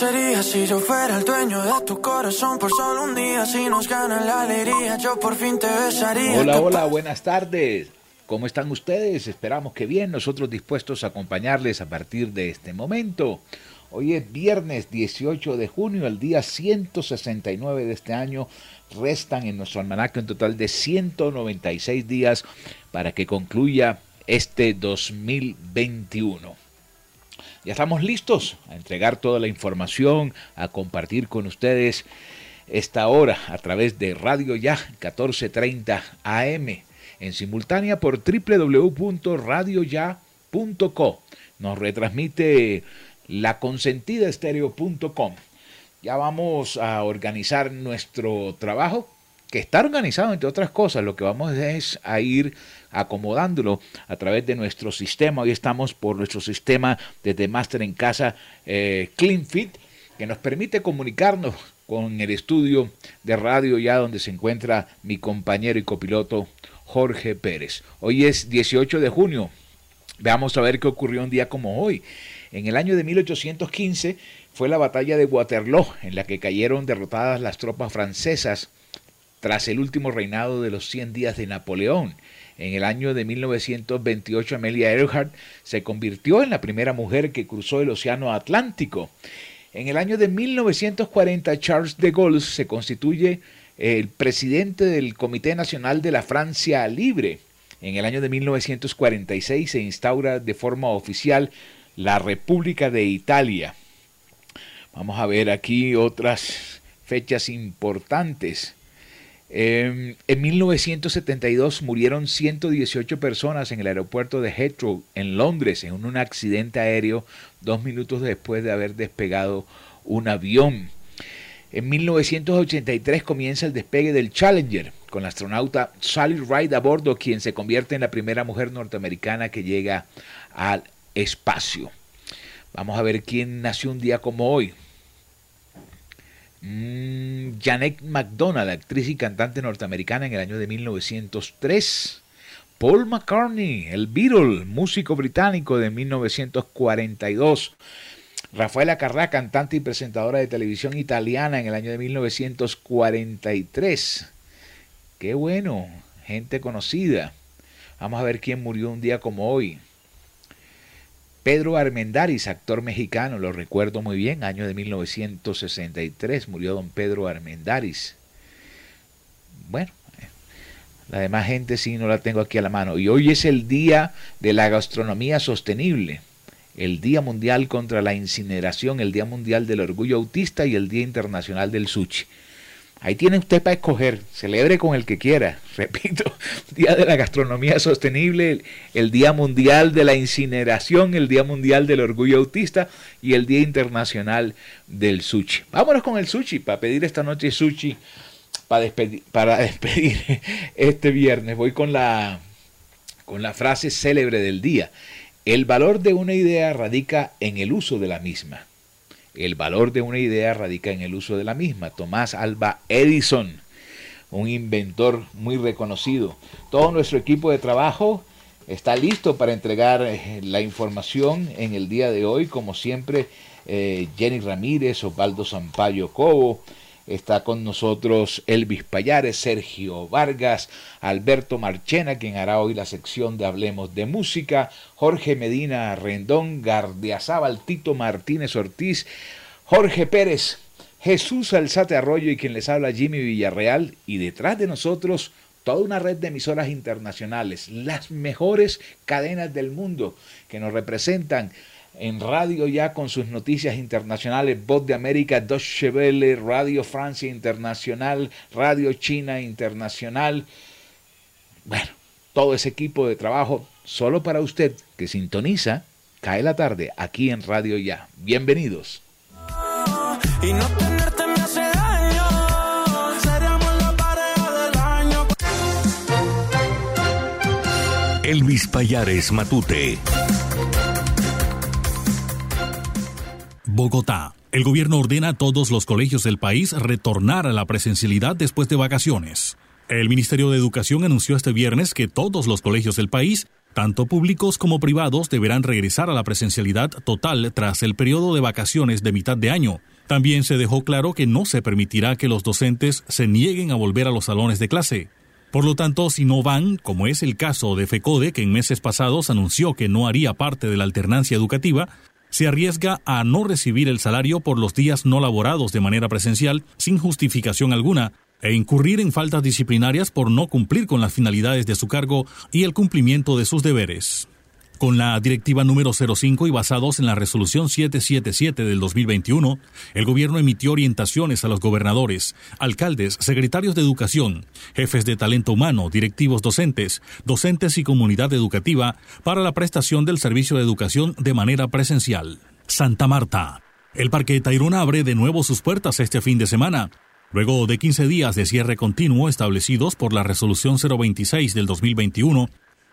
Sería si yo fuera el dueño de tu corazón por solo un día? Si nos la alegría, yo por fin te besaría. Hola, hola, buenas tardes. ¿Cómo están ustedes? Esperamos que bien, nosotros dispuestos a acompañarles a partir de este momento. Hoy es viernes 18 de junio, el día 169 de este año. Restan en nuestro almanaque un total de 196 días para que concluya este 2021. Ya estamos listos a entregar toda la información, a compartir con ustedes esta hora a través de Radio Ya 1430 AM en simultánea por www.radioya.co. Nos retransmite la consentida estéreo.com. Ya vamos a organizar nuestro trabajo, que está organizado entre otras cosas. Lo que vamos es a ir acomodándolo a través de nuestro sistema. Hoy estamos por nuestro sistema desde Master en Casa eh, CleanFit, que nos permite comunicarnos con el estudio de radio ya donde se encuentra mi compañero y copiloto Jorge Pérez. Hoy es 18 de junio. Veamos a ver qué ocurrió un día como hoy. En el año de 1815 fue la batalla de Waterloo, en la que cayeron derrotadas las tropas francesas tras el último reinado de los 100 días de Napoleón. En el año de 1928 Amelia Earhart se convirtió en la primera mujer que cruzó el Océano Atlántico. En el año de 1940 Charles de Gaulle se constituye el presidente del Comité Nacional de la Francia Libre. En el año de 1946 se instaura de forma oficial la República de Italia. Vamos a ver aquí otras fechas importantes. Eh, en 1972 murieron 118 personas en el aeropuerto de Heathrow, en Londres, en un accidente aéreo dos minutos después de haber despegado un avión. En 1983 comienza el despegue del Challenger, con la astronauta Sally Ride a bordo, quien se convierte en la primera mujer norteamericana que llega al espacio. Vamos a ver quién nació un día como hoy. Mm, Janet McDonald, actriz y cantante norteamericana en el año de 1903. Paul McCartney, el Beatle, músico británico de 1942. Rafaela Carrà, cantante y presentadora de televisión italiana en el año de 1943. Qué bueno, gente conocida. Vamos a ver quién murió un día como hoy. Pedro Armendáriz, actor mexicano, lo recuerdo muy bien, año de 1963 murió don Pedro Armendáriz. Bueno, la demás gente sí no la tengo aquí a la mano. Y hoy es el Día de la Gastronomía Sostenible, el Día Mundial contra la Incineración, el Día Mundial del Orgullo Autista y el Día Internacional del Sushi. Ahí tiene usted para escoger, celebre con el que quiera. Repito, Día de la Gastronomía Sostenible, el, Día Mundial de la Incineración, el Día Mundial del Orgullo Autista y el Día Internacional del Sushi. Vámonos con el sushi para pedir esta noche sushi para despedir, para despedir este viernes. Voy con la, con la frase célebre del día. El valor de una idea radica en el uso de la misma. El valor de una idea radica en el uso de la misma. Tomás Alba Edison, un inventor muy reconocido. Todo nuestro equipo de trabajo está listo para entregar la información en el día de hoy, como siempre, eh, Jenny Ramírez, Osvaldo Sampaio Cobo, Está con nosotros Elvis Payares, Sergio Vargas, Alberto Marchena, quien hará hoy la sección de Hablemos de Música, Jorge Medina Rendón, Gardiazabal, Tito Martínez Ortiz, Jorge Pérez, Jesús Alzate Arroyo y quien les habla Jimmy Villarreal. Y detrás de nosotros toda una red de emisoras internacionales, las mejores cadenas del mundo que nos representan en radio ya con sus noticias internacionales, Voz de América, Deutsche Welle, Radio Francia Internacional, Radio China Internacional. Bueno, todo ese equipo de trabajo solo para usted que sintoniza Cae la tarde aquí en Radio Ya. Bienvenidos. Y no tenerte me hace daño. Seríamos la pareja del año. Elvis Payares Matute. Bogotá. El gobierno ordena a todos los colegios del país retornar a la presencialidad después de vacaciones. El Ministerio de Educación anunció este viernes que todos los colegios del país, tanto públicos como privados, deberán regresar a la presencialidad total tras el periodo de vacaciones de mitad de año. También se dejó claro que no se permitirá que los docentes se nieguen a volver a los salones de clase. Por lo tanto, si no van, como es el caso de FECODE, que en meses pasados anunció que no haría parte de la alternancia educativa, se arriesga a no recibir el salario por los días no laborados de manera presencial sin justificación alguna e incurrir en faltas disciplinarias por no cumplir con las finalidades de su cargo y el cumplimiento de sus deberes. Con la directiva número 05 y basados en la resolución 777 del 2021, el gobierno emitió orientaciones a los gobernadores, alcaldes, secretarios de educación, jefes de talento humano, directivos docentes, docentes y comunidad educativa para la prestación del servicio de educación de manera presencial. Santa Marta. El Parque Tayrona abre de nuevo sus puertas este fin de semana. Luego de 15 días de cierre continuo establecidos por la resolución 026 del 2021,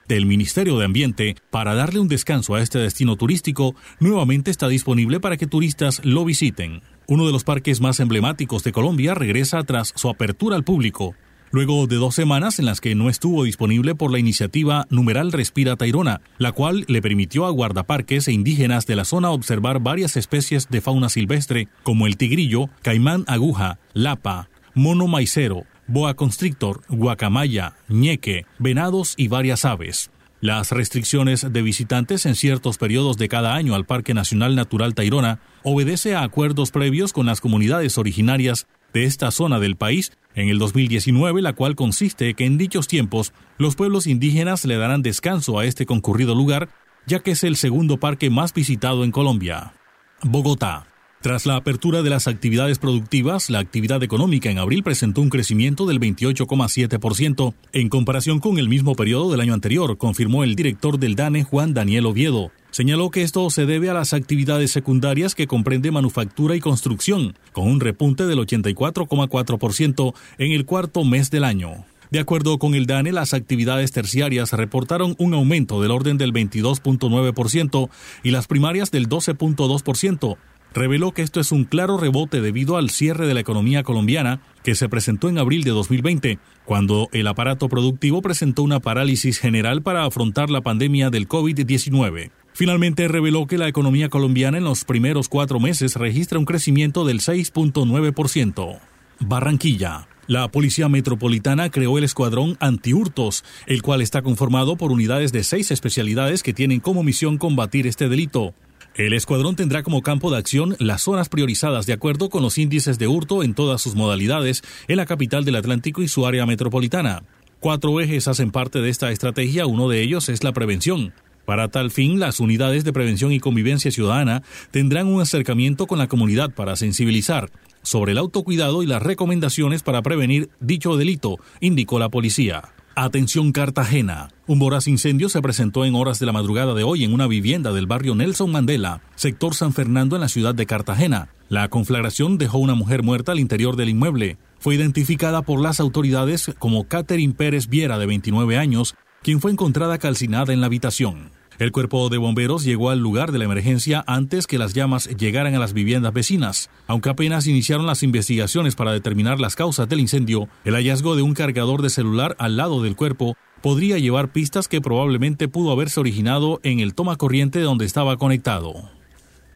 del Ministerio de Ambiente para darle un descanso a este destino turístico, nuevamente está disponible para que turistas lo visiten. Uno de los parques más emblemáticos de Colombia regresa tras su apertura al público, luego de dos semanas en las que no estuvo disponible por la iniciativa Numeral Respira Tairona, la cual le permitió a guardaparques e indígenas de la zona observar varias especies de fauna silvestre, como el tigrillo, caimán aguja, lapa, mono maicero, boa constrictor, guacamaya, ñeque, venados y varias aves. Las restricciones de visitantes en ciertos periodos de cada año al Parque Nacional Natural Tairona obedece a acuerdos previos con las comunidades originarias de esta zona del país en el 2019, la cual consiste que en dichos tiempos los pueblos indígenas le darán descanso a este concurrido lugar, ya que es el segundo parque más visitado en Colombia. Bogotá. Tras la apertura de las actividades productivas, la actividad económica en abril presentó un crecimiento del 28,7% en comparación con el mismo periodo del año anterior, confirmó el director del DANE Juan Daniel Oviedo. Señaló que esto se debe a las actividades secundarias que comprende manufactura y construcción, con un repunte del 84,4% en el cuarto mes del año. De acuerdo con el DANE, las actividades terciarias reportaron un aumento del orden del 22.9% y las primarias del 12.2%, reveló que esto es un claro rebote debido al cierre de la economía colombiana que se presentó en abril de 2020, cuando el aparato productivo presentó una parálisis general para afrontar la pandemia del COVID-19. Finalmente reveló que la economía colombiana en los primeros cuatro meses registra un crecimiento del 6.9%. Barranquilla. La Policía Metropolitana creó el Escuadrón Antihurtos, el cual está conformado por unidades de seis especialidades que tienen como misión combatir este delito. El escuadrón tendrá como campo de acción las zonas priorizadas de acuerdo con los índices de hurto en todas sus modalidades en la capital del Atlántico y su área metropolitana. Cuatro ejes hacen parte de esta estrategia, uno de ellos es la prevención. Para tal fin, las unidades de prevención y convivencia ciudadana tendrán un acercamiento con la comunidad para sensibilizar sobre el autocuidado y las recomendaciones para prevenir dicho delito, indicó la policía. Atención Cartagena. Un voraz incendio se presentó en horas de la madrugada de hoy en una vivienda del barrio Nelson Mandela, sector San Fernando en la ciudad de Cartagena. La conflagración dejó una mujer muerta al interior del inmueble. Fue identificada por las autoridades como Catherine Pérez Viera, de 29 años, quien fue encontrada calcinada en la habitación. El cuerpo de bomberos llegó al lugar de la emergencia antes que las llamas llegaran a las viviendas vecinas. Aunque apenas iniciaron las investigaciones para determinar las causas del incendio, el hallazgo de un cargador de celular al lado del cuerpo podría llevar pistas que probablemente pudo haberse originado en el toma corriente donde estaba conectado.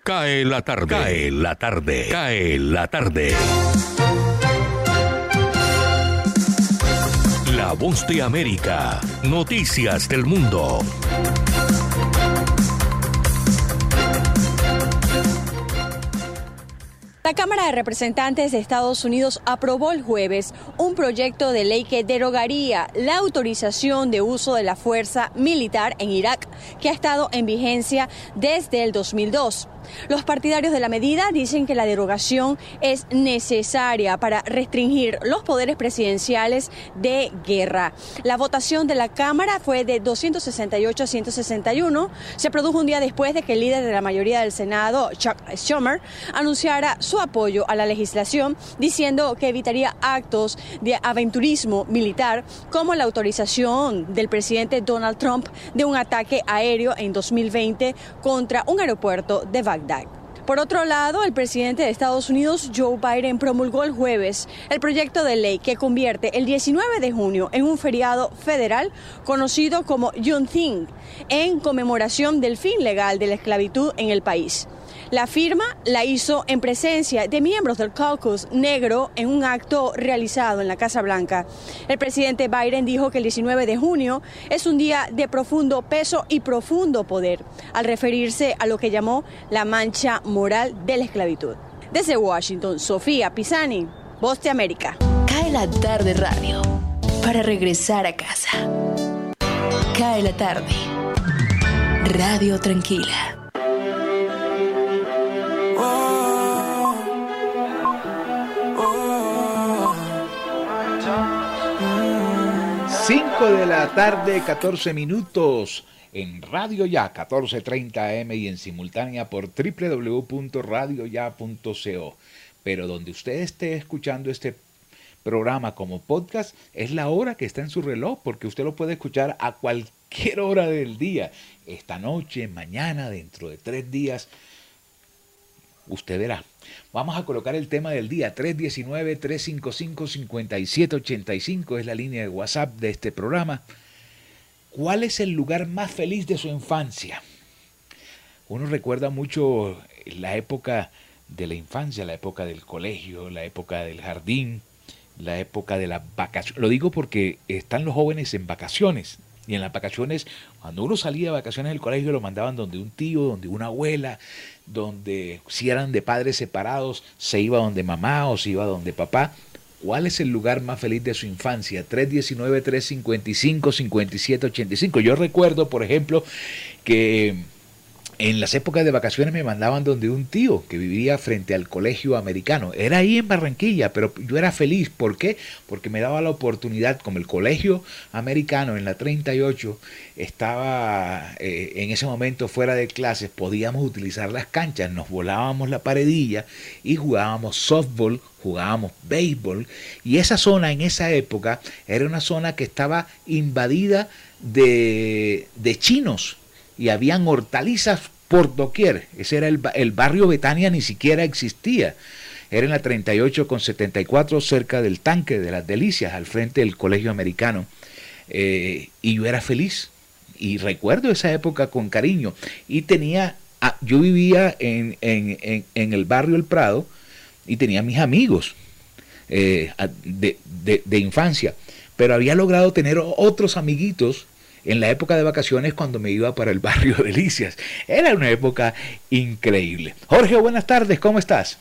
Cae la tarde. Cae la tarde. Cae la tarde. La voz de América. Noticias del mundo. La Cámara de Representantes de Estados Unidos aprobó el jueves un proyecto de ley que derogaría la autorización de uso de la fuerza militar en Irak, que ha estado en vigencia desde el 2002. Los partidarios de la medida dicen que la derogación es necesaria para restringir los poderes presidenciales de guerra. La votación de la Cámara fue de 268 a 161. Se produjo un día después de que el líder de la mayoría del Senado, Chuck Schumer, anunciara su apoyo a la legislación, diciendo que evitaría actos de aventurismo militar como la autorización del presidente Donald Trump de un ataque aéreo en 2020 contra un aeropuerto de Por otro lado, el presidente de Estados Unidos, Joe Biden, promulgó el jueves el proyecto de ley que convierte el 19 de junio en un feriado federal conocido como Juneteenth, en conmemoración del fin legal de la esclavitud en el país. La firma la hizo en presencia de miembros del caucus negro en un acto realizado en la Casa Blanca. El presidente Biden dijo que el 19 de junio es un día de profundo peso y profundo poder, al referirse a lo que llamó la mancha moral de la esclavitud. Desde Washington, Sofía Pisani, Voz de América. Cae la tarde radio para regresar a casa. Cae la tarde. Radio Tranquila. 5 de la tarde, 14 minutos en Radio Ya, 1430 AM y en simultánea por www.radioya.co. Pero donde usted esté escuchando este programa como podcast, es la hora que está en su reloj, porque usted lo puede escuchar a cualquier hora del día, esta noche, mañana, dentro de tres días. Usted verá. Vamos a colocar el tema del día. 319-355-5785 es la línea de WhatsApp de este programa. ¿Cuál es el lugar más feliz de su infancia? Uno recuerda mucho la época de la infancia, la época del colegio, la época del jardín, la época de la vacación. Lo digo porque están los jóvenes en vacaciones. Y en las vacaciones, cuando uno salía de vacaciones del colegio, lo mandaban donde un tío, donde una abuela, donde si eran de padres separados, se iba donde mamá o se iba donde papá. ¿Cuál es el lugar más feliz de su infancia? 319-355-5785. Yo recuerdo, por ejemplo, que en las épocas de vacaciones me mandaban donde un tío que vivía frente al colegio americano. Era ahí en Barranquilla, pero yo era feliz. ¿Por qué? Porque me daba la oportunidad, como el colegio americano en la 38 estaba eh, en ese momento fuera de clases, podíamos utilizar las canchas, nos volábamos la paredilla y jugábamos softball, jugábamos béisbol. Y esa zona en esa época era una zona que estaba invadida de, de chinos y habían hortalizas por doquier. Ese era el, el barrio Betania, ni siquiera existía. Era en la 38 con 74 cerca del tanque de las Delicias, al frente del colegio americano. Eh, y yo era feliz. Y recuerdo esa época con cariño. Y tenía, yo vivía en, en, en, el barrio El Prado y tenía mis amigos eh, de, de, de infancia. Pero había logrado tener otros amiguitos en la época de vacaciones cuando me iba para el barrio Delicias. Era una época increíble. Jorge, buenas tardes, ¿cómo estás?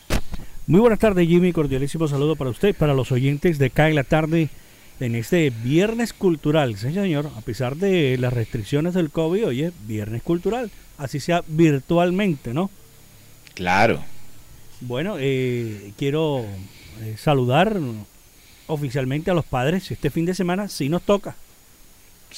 Muy buenas tardes, Jimmy. Cordialísimo saludo para usted, para los oyentes de CAE la tarde en este viernes cultural. Sí, señor, a pesar de las restricciones del COVID, oye, viernes cultural, así sea virtualmente, ¿no? Claro. Bueno, eh, quiero eh, saludar oficialmente a los padres. Este fin de semana sí nos toca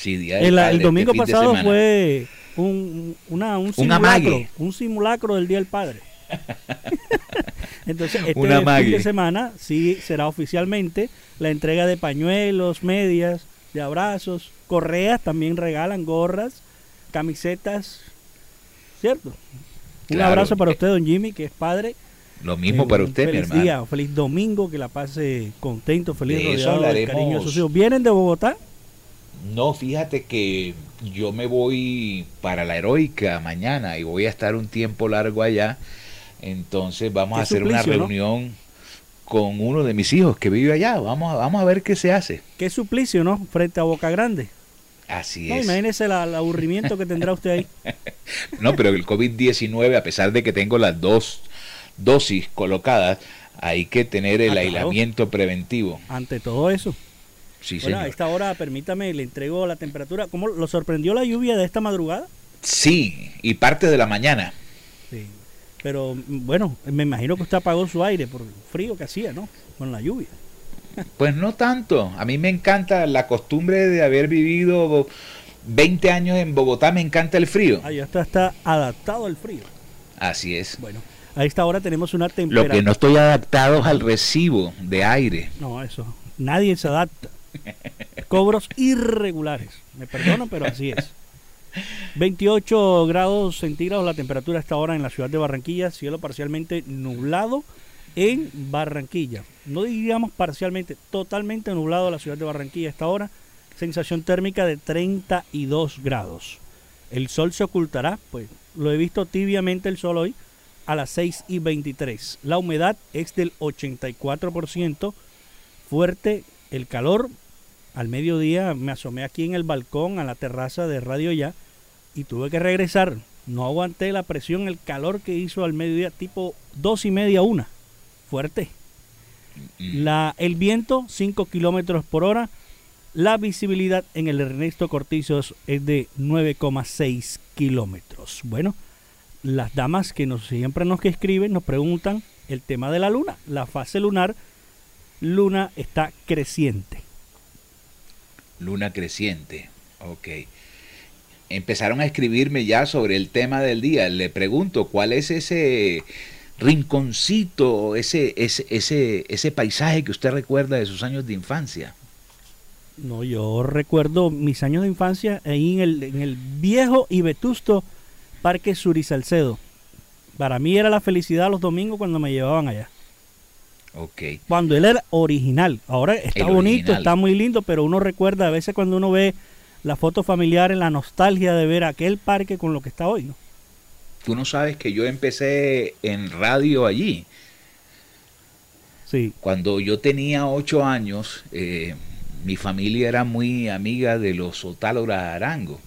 el, domingo este pasado fue un, una, un simulacro, un simulacro del Día del Padre. Entonces, este fin de semana sí será oficialmente la entrega de pañuelos, medias, de abrazos, correas, también regalan gorras, camisetas, ¿cierto? Un abrazo para usted, don Jimmy, que es padre. Lo mismo para usted, mi hermano. Día, feliz domingo, que la pase contento, feliz, rodeado del cariño de sus hijos. ¿Vienen de Bogotá? No, fíjate que yo me voy para la heroica mañana y voy a estar un tiempo largo allá. Entonces vamos a hacer una reunión con uno de mis hijos que vive allá. Vamos a, vamos a ver qué se hace. Qué suplicio, ¿no? Frente a Boca Grande. Así es. Imagínese el aburrimiento que tendrá usted ahí. no, pero el COVID-19, a pesar de que tengo las dos dosis colocadas, hay que tener el ah, aislamiento preventivo. Ante todo eso. Sí, bueno, a esta hora, permítame, le entrego la temperatura. ¿Cómo lo sorprendió la lluvia de esta madrugada? Sí, y parte de la mañana. Sí. Pero bueno, me imagino que usted apagó su aire por el frío que hacía, ¿no? Con la lluvia. Pues no tanto. A mí me encanta la costumbre de haber vivido 20 años en Bogotá, me encanta el frío. Ah, ya está, está adaptado al frío. Así es. Bueno, a esta hora tenemos una temperatura. Lo que no estoy adaptado es al recibo de aire. No, eso. Nadie se adapta. Cobros irregulares. Me perdono, pero así es. 28 grados centígrados la temperatura a esta hora en la ciudad de Barranquilla, cielo parcialmente nublado en Barranquilla. No diríamos parcialmente, totalmente nublado la ciudad de Barranquilla a esta hora. Sensación térmica de 32 grados. El sol se ocultará, pues lo he visto tibiamente el sol hoy a las 6 y 23. La humedad es del 84%. Fuerte el calor. Al mediodía me asomé aquí en el balcón a la terraza de Radio Ya y tuve que regresar. No aguanté la presión, el calor que hizo al mediodía, tipo dos y media, una. Fuerte. Mm. La, el viento, 5 kilómetros por hora. La visibilidad en el Ernesto Cortizos es de 9,6 kilómetros. Bueno, las damas que nos siempre nos que escriben nos preguntan el tema de la luna, la fase lunar. Luna está creciente. Luna creciente, ok empezaron a escribirme ya sobre el tema del día. Le pregunto, ¿cuál es ese rinconcito, ese, ese, ese, ese paisaje que usted recuerda de sus años de infancia? No, yo recuerdo mis años de infancia ahí en el, en el viejo y vetusto Parque Surisalcedo. Para mí era la felicidad los domingos cuando me llevaban allá. Okay. Cuando él era original. Ahora está bonito, está muy lindo, pero uno recuerda a veces cuando uno ve la foto familiar en la nostalgia de ver aquel parque con lo que está hoy, ¿no? Tú no sabes que yo empecé en radio allí. Sí. Cuando yo tenía ocho años, eh, mi familia era muy amiga de los Otálora Arango.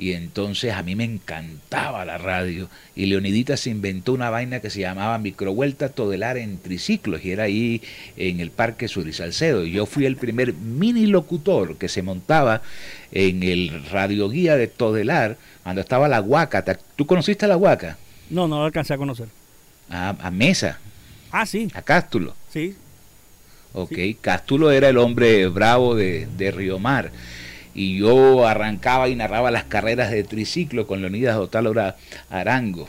Y entonces a mí me encantaba la radio. Y Leonidita se inventó una vaina que se llamaba Microvuelta Todelar en triciclos. Y era ahí en el Parque Surisalcedo. Y yo fui el primer mini locutor que se montaba en el radioguía de Todelar cuando estaba la Huaca. ¿Tú conociste a la Huaca? No, no lo alcancé a conocer. A, Mesa. Ah, sí. A Cástulo. Sí. Ok, Cástulo era el hombre bravo de, de Río Mar y yo arrancaba y narraba las carreras de triciclo con Leonidas Otálora Arango.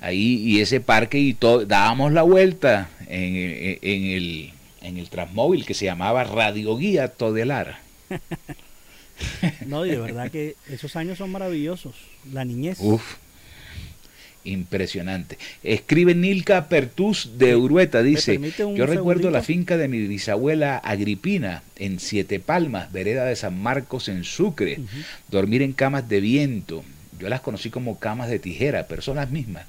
Ahí y ese parque y todo, dábamos la vuelta en, el, en el transmóvil que se llamaba Radio Guía Todelar. no, y de verdad que esos años son maravillosos, la niñez. Uf, impresionante. Escribe Nilka Pertus de Urueta, dice, yo recuerdo la finca de mi bisabuela Agripina en Siete Palmas, vereda de San Marcos en Sucre, dormir en camas de viento, yo las conocí como camas de tijera, personas mismas,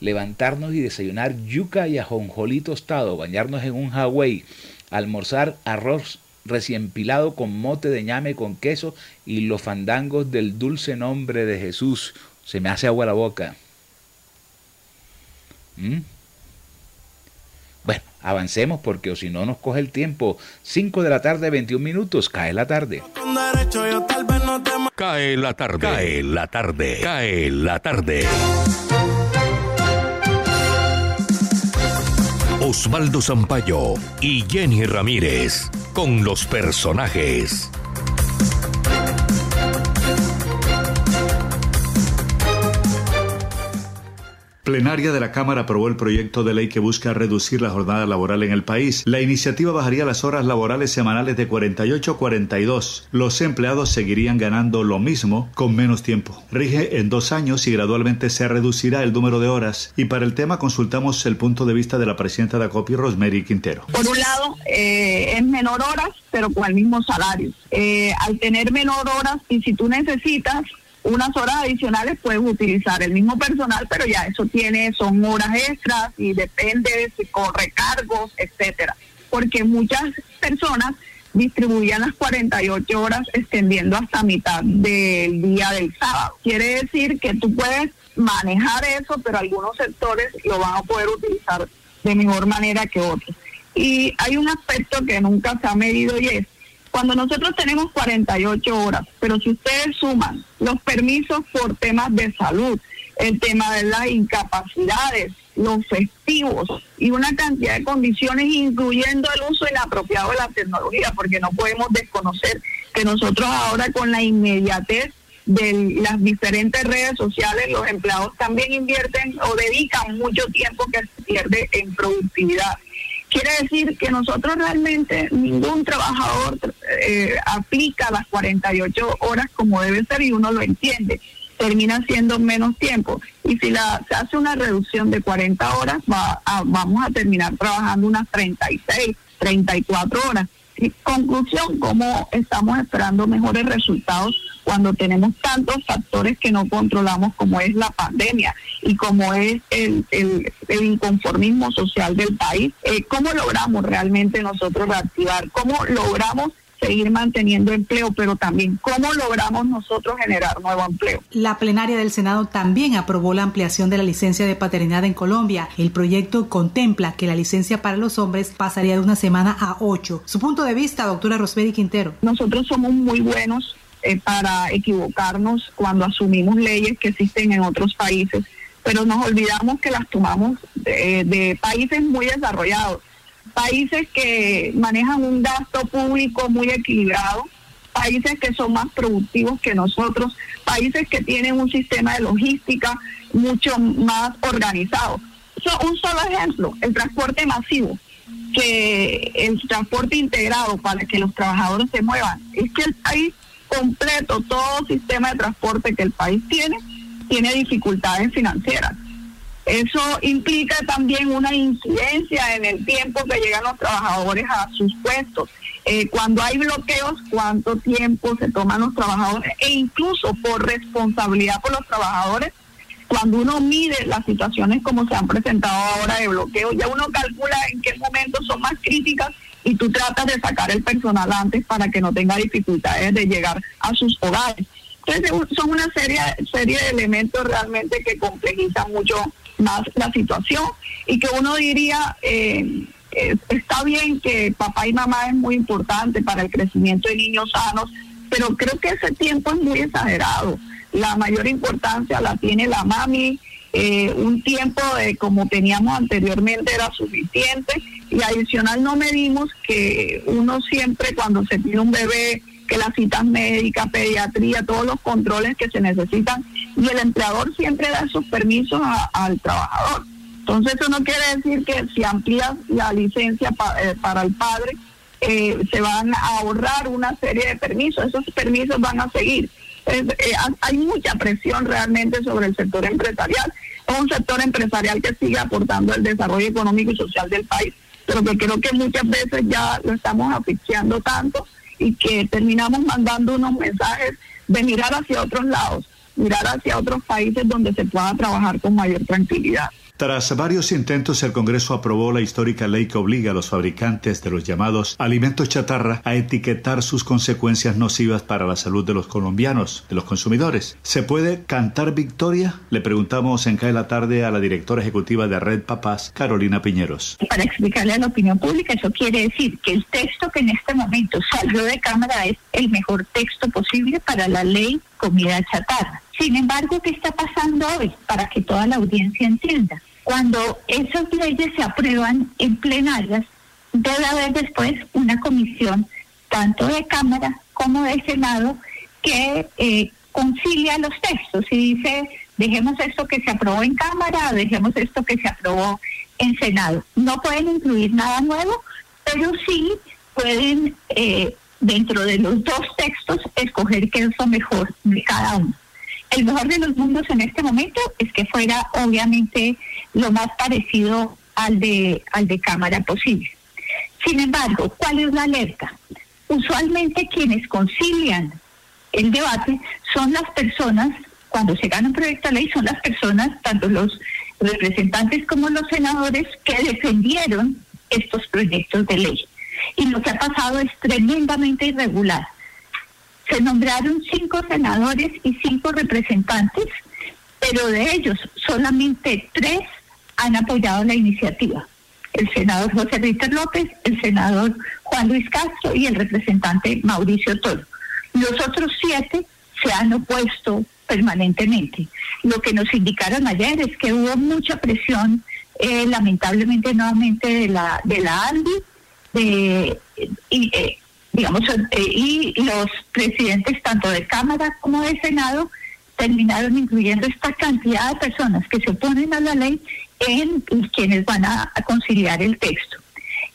levantarnos y desayunar yuca y ajonjolí tostado, bañarnos en un Hawaii, almorzar arroz recién pilado con mote de ñame con queso y los fandangos del dulce nombre de Jesús. Se me hace agua la boca. ¿Mm? Bueno, avancemos porque o si no nos coge el tiempo. 5 de la tarde, 21 minutos, cae la tarde. Cae la tarde, cae la tarde, cae la tarde. Osvaldo Zampayo y Jenny Ramírez con los personajes. Plenaria de la Cámara aprobó el proyecto de ley que busca reducir la jornada laboral en el país. La iniciativa bajaría las horas laborales semanales de 48 a 42. Los empleados seguirían ganando lo mismo con menos tiempo. Rige en dos años y gradualmente se reducirá el número de horas. Y para el tema consultamos el punto de vista de la presidenta de ACOPI, Rosemary Quintero. Por un lado, eh, es menor horas, pero con el mismo salario. Eh, al tener menor horas, y si tú necesitas unas horas adicionales puedes utilizar el mismo personal, pero ya eso tiene, son horas extras y depende de si corre cargos, etcétera. Porque muchas personas distribuían las 48 horas extendiendo hasta mitad del día del sábado. Quiere decir que tú puedes manejar eso, pero algunos sectores lo van a poder utilizar de mejor manera que otros. Y hay un aspecto que nunca se ha medido y es, cuando nosotros tenemos 48 horas, pero si ustedes suman los permisos por temas de salud, el tema de las incapacidades, los festivos y una cantidad de condiciones, incluyendo el uso inapropiado de la tecnología, porque no podemos desconocer que nosotros ahora con la inmediatez de las diferentes redes sociales, los empleados también invierten o dedican mucho tiempo que se pierde en productividad. Quiere decir que nosotros realmente, ningún trabajador eh, aplica las 48 horas como debe ser y uno lo entiende. Termina siendo menos tiempo. Y si la, se hace una reducción de 40 horas, va vamos a terminar trabajando unas 36, 34 horas. Y conclusión, ¿cómo estamos esperando mejores resultados cuando tenemos tantos factores que no controlamos como es la pandemia y como es el, el, inconformismo social del país, eh, ¿cómo logramos realmente nosotros reactivar? ¿Cómo logramos seguir manteniendo empleo, pero también cómo logramos nosotros generar nuevo empleo. La plenaria del Senado también aprobó la ampliación de la licencia de paternidad en Colombia. El proyecto contempla que la licencia para los hombres pasaría de una semana a ocho. Su punto de vista, doctora Rosberi Quintero. Nosotros somos muy buenos eh, para equivocarnos cuando asumimos leyes que existen en otros países, pero nos olvidamos que las tomamos de, países muy desarrollados, países que manejan un gasto público muy equilibrado, países que son más productivos que nosotros, países que tienen un sistema de logística mucho más organizado. un solo ejemplo, el transporte masivo, que el transporte integrado para que los trabajadores se muevan. Es que el país completo todo sistema de transporte que el país tiene, tiene dificultades financieras. Eso implica también una incidencia en el tiempo que llegan los trabajadores a sus puestos. Eh, cuando hay bloqueos, cuánto tiempo se toman los trabajadores e incluso por responsabilidad por los trabajadores, cuando uno mide las situaciones como se han presentado ahora de bloqueo, ya uno calcula en qué momentos son más críticas y tú tratas de sacar el personal antes para que no tenga dificultades de llegar a sus hogares. Entonces son una serie, serie de elementos realmente que complejizan mucho más la situación y que uno diría, eh, eh, está bien que papá y mamá es muy importante para el crecimiento de niños sanos, pero creo que ese tiempo es muy exagerado. La mayor importancia la tiene la mami, eh, un tiempo de como teníamos anteriormente era suficiente y adicional no medimos que uno siempre cuando se tiene un bebé, que las citas médicas, pediatría, todos los controles que se necesitan y el empleador siempre da sus permisos al trabajador. Entonces eso no quiere decir que si amplías la licencia eh, para el padre, eh, se van a ahorrar una serie de permisos, esos permisos van a seguir. Eh, hay mucha presión realmente sobre el sector empresarial. Es un sector empresarial que sigue aportando el desarrollo económico y social del país, pero que creo que muchas veces ya lo estamos asfixiando tanto y que terminamos mandando unos mensajes de mirar hacia otros lados, mirar hacia otros países donde se pueda trabajar con mayor tranquilidad. Tras varios intentos, el Congreso aprobó la histórica ley que obliga a los fabricantes de los llamados alimentos chatarra a etiquetar sus consecuencias nocivas para la salud de los colombianos, de los consumidores. ¿Se puede cantar victoria? Le preguntamos en CAE la tarde a la directora ejecutiva de Red Papás, Carolina Piñeros. Para explicarle a la opinión pública, eso quiere decir que el texto que en este momento salió de Cámara es el mejor texto posible para la ley comida chatarra. Sin embargo, ¿qué está pasando hoy? Para que toda la audiencia entienda cuando esas leyes se aprueban en plenarias, debe haber después una comisión, tanto de Cámara como de Senado, que eh, concilia los textos y dice, dejemos esto que se aprobó en Cámara, dejemos esto que se aprobó en Senado. No pueden incluir nada nuevo, pero sí pueden, eh, dentro de los dos textos, escoger qué es lo mejor de cada uno. El mejor de los mundos en este momento es que fuera, obviamente, lo más parecido al de, al de cámara posible. Sin embargo, ¿cuál es la alerta? Usualmente quienes concilian el debate son las personas, cuando se gana un proyecto de ley, son las personas, tanto los representantes como los senadores, que defendieron estos proyectos de ley. Y lo que ha pasado es tremendamente irregular. Se nombraron cinco senadores y cinco representantes, pero de ellos solamente tres han apoyado la iniciativa. El senador José Ritter López, el senador Juan Luis Castro y el representante Mauricio Toro. Los otros siete se han opuesto permanentemente. Lo que nos indicaron ayer es que hubo mucha presión, eh, lamentablemente nuevamente de la de la ANDI, de, y, eh, digamos, eh, y los presidentes tanto de Cámara como de Senado terminaron incluyendo esta cantidad de personas que se oponen a la ley en quienes van a conciliar el texto.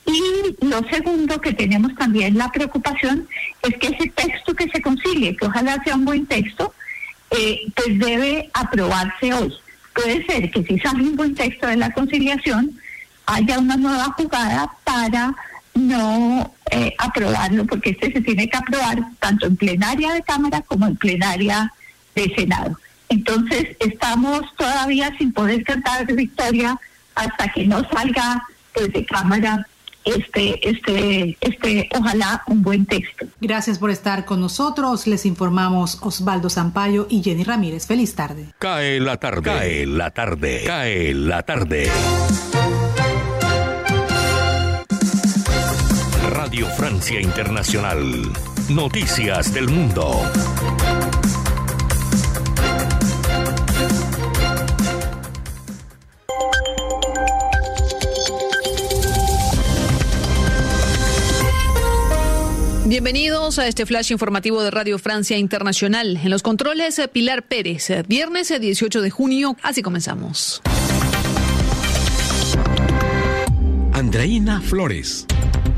Y lo segundo que tenemos también la preocupación es que ese texto que se consigue, que ojalá sea un buen texto, eh, pues debe aprobarse hoy. Puede ser que si sale un buen texto de la conciliación, haya una nueva jugada para no eh, aprobarlo, porque este se tiene que aprobar tanto en plenaria de Cámara como en plenaria de Senado. Entonces, estamos todavía sin poder cantar de victoria hasta que no salga pues, de Cámara este, este, este, ojalá un buen texto. Gracias por estar con nosotros. Les informamos Osvaldo Zampayo y Jenny Ramírez. Feliz tarde. Cae la tarde. Cae la tarde. Cae la tarde. Radio Francia Internacional. Noticias del Mundo. Bienvenidos a este flash informativo de Radio Francia Internacional. En los controles, Pilar Pérez. Viernes 18 de junio, así comenzamos. Andreina Flores.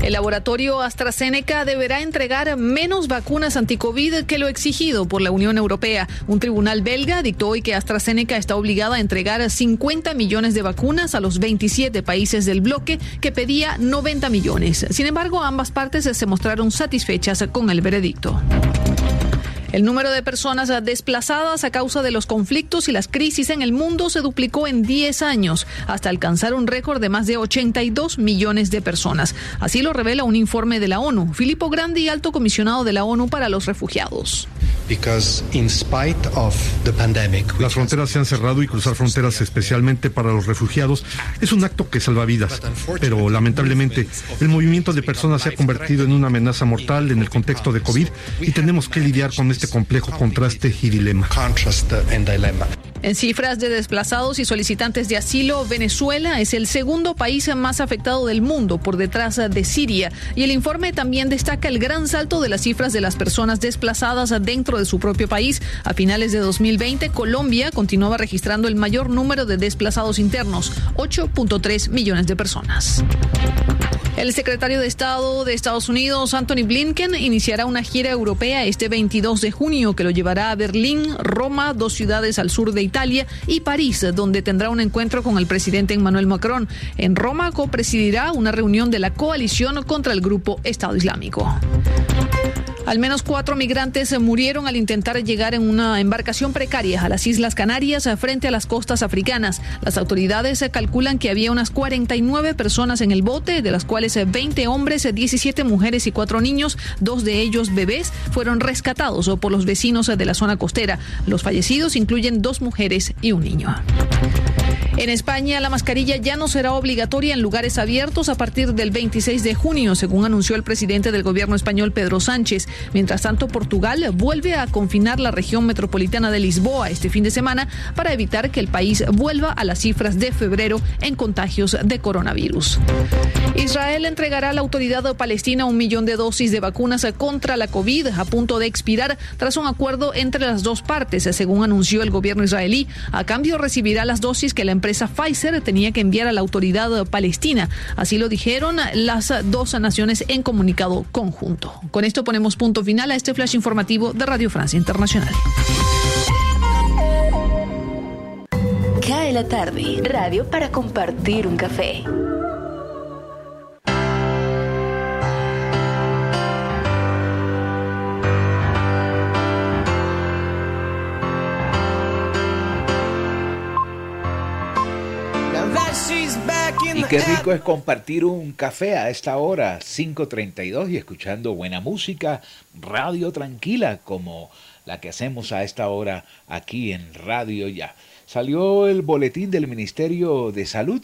El laboratorio AstraZeneca deberá entregar menos vacunas anticovid que lo exigido por la Unión Europea. Un tribunal belga dictó hoy que AstraZeneca está obligada a entregar 50 millones de vacunas a los 27 países del bloque que pedía 90 millones. Sin embargo, ambas partes se mostraron satisfechas con el veredicto. El número de personas desplazadas a causa de los conflictos y las crisis en el mundo se duplicó en 10 años, hasta alcanzar un récord de más de 82 millones de personas. Así lo revela un informe de la ONU. Filippo Grandi, alto comisionado de la ONU para los refugiados. Las fronteras se han cerrado y cruzar fronteras, especialmente para los refugiados, es un acto que salva vidas. Pero lamentablemente, el movimiento de personas se ha convertido en una amenaza mortal en el contexto de COVID y tenemos que lidiar con este complejo contraste y dilema. En cifras de desplazados y solicitantes de asilo, Venezuela es el segundo país más afectado del mundo por detrás de Siria. Y el informe también destaca el gran salto de las cifras de las personas desplazadas dentro de su propio país. A finales de 2020, Colombia continuaba registrando el mayor número de desplazados internos, 8.3 millones de personas. El secretario de Estado de Estados Unidos, Anthony Blinken, iniciará una gira europea este 22 de junio que lo llevará a Berlín, Roma, dos ciudades al sur de Italia, y París, donde tendrá un encuentro con el presidente Emmanuel Macron. En Roma copresidirá una reunión de la coalición contra el grupo Estado Islámico. Al menos cuatro migrantes murieron al intentar llegar en una embarcación precaria a las Islas Canarias frente a las costas africanas. Las autoridades calculan que había unas 49 personas en el bote, de las cuales 20 hombres, 17 mujeres y cuatro niños, dos de ellos bebés, fueron rescatados por los vecinos de la zona costera. Los fallecidos incluyen dos mujeres y un niño. En España, la mascarilla ya no será obligatoria en lugares abiertos a partir del 26 de junio, según anunció el presidente del gobierno español, Pedro Sánchez. Mientras tanto, Portugal vuelve a confinar la región metropolitana de Lisboa este fin de semana para evitar que el país vuelva a las cifras de febrero en contagios de coronavirus. Israel entregará a la autoridad palestina un millón de dosis de vacunas contra la COVID a punto de expirar tras un acuerdo entre las dos partes, según anunció el gobierno israelí. A cambio recibirá las dosis que la empresa empresa Pfizer tenía que enviar a la autoridad palestina. Así lo dijeron las dos naciones en comunicado conjunto. Con esto ponemos punto final a este flash informativo de Radio Francia Internacional. Cae la tarde, radio para compartir un café. Qué rico es compartir un café a esta hora, 5.32, y escuchando buena música, radio tranquila, como la que hacemos a esta hora aquí en Radio Ya. Salió el boletín del Ministerio de Salud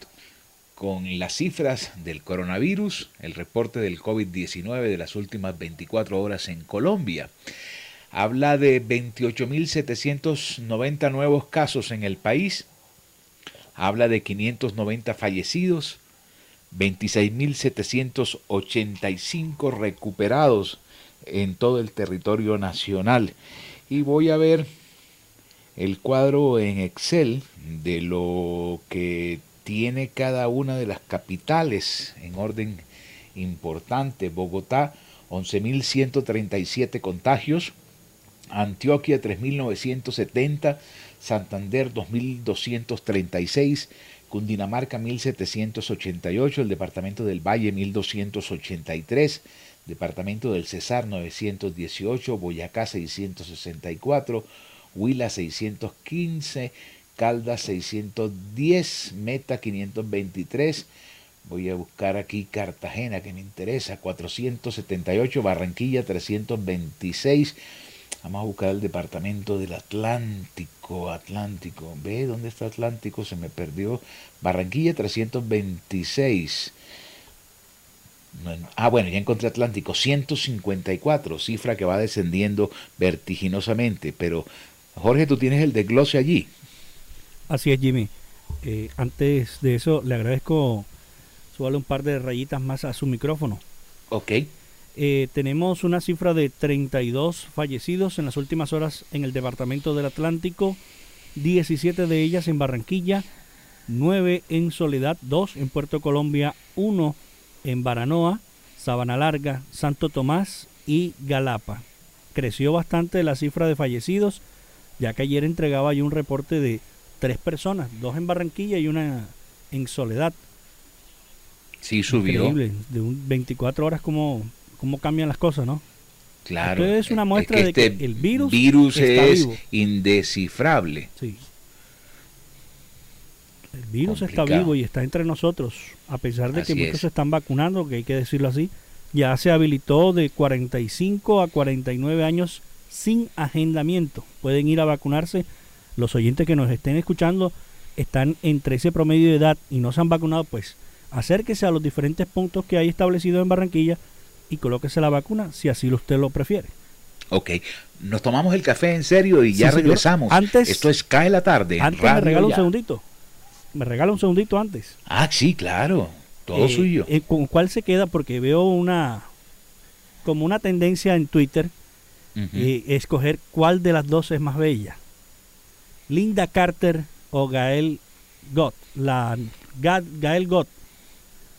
con las cifras del coronavirus, el reporte del COVID-19 de las últimas 24 horas en Colombia. Habla de 28.790 nuevos casos en el país, habla de 590 fallecidos, 26.785 recuperados en todo el territorio nacional. Y voy a ver el cuadro en Excel de lo que tiene cada una de las capitales en orden importante. Bogotá, 11.137 contagios. Antioquia, 3.970. Santander, 2.236. Cundinamarca, 1.788. El departamento del Valle, 1.283. Departamento del Cesar, 918. Boyacá, 664. Huila 615, Caldas 610, Meta 523. Voy a buscar aquí Cartagena que me interesa, 478, Barranquilla 326. Vamos a buscar el departamento del Atlántico, Atlántico. ¿Ve dónde está Atlántico? Se me perdió. Barranquilla 326. Ah, bueno, ya encontré Atlántico, 154, cifra que va descendiendo vertiginosamente, pero Jorge, tú tienes el desglose allí. Así es, Jimmy. Eh, antes de eso, le agradezco, suele un par de rayitas más a su micrófono. Ok. Eh, tenemos una cifra de 32 fallecidos en las últimas horas en el Departamento del Atlántico, 17 de ellas en Barranquilla, 9 en Soledad, 2 en Puerto Colombia, 1 en Baranoa, Sabana Larga, Santo Tomás y Galapa. Creció bastante la cifra de fallecidos ya que ayer entregaba yo un reporte de tres personas, dos en Barranquilla y una en Soledad. Sí, subió. Increíble, de un 24 horas cómo, cómo cambian las cosas, ¿no? Claro. Esto es una muestra de que este el virus, virus es indescifrable. Sí. El virus está vivo y está entre nosotros, a pesar de que muchos se están vacunando, que hay que decirlo así. Ya se habilitó de 45 a 49 años sin agendamiento. Pueden ir a vacunarse. Los oyentes que nos estén escuchando están entre ese promedio de edad y no se han vacunado, pues acérquese a los diferentes puntos que hay establecidos en Barranquilla y colóquese la vacuna si así usted lo prefiere. Ok, nos tomamos el café en serio y ya regresamos. Antes, Esto es Cae la tarde. Antes me regala un segundito. Me regala un segundito antes. Ah, sí, claro. Todo eh, suyo. Eh, ¿Con cuál se queda? Porque veo una como una tendencia en Twitter y escoger cuál de las dos es más bella. Linda Carter o Gael Gott, la Gael Gott,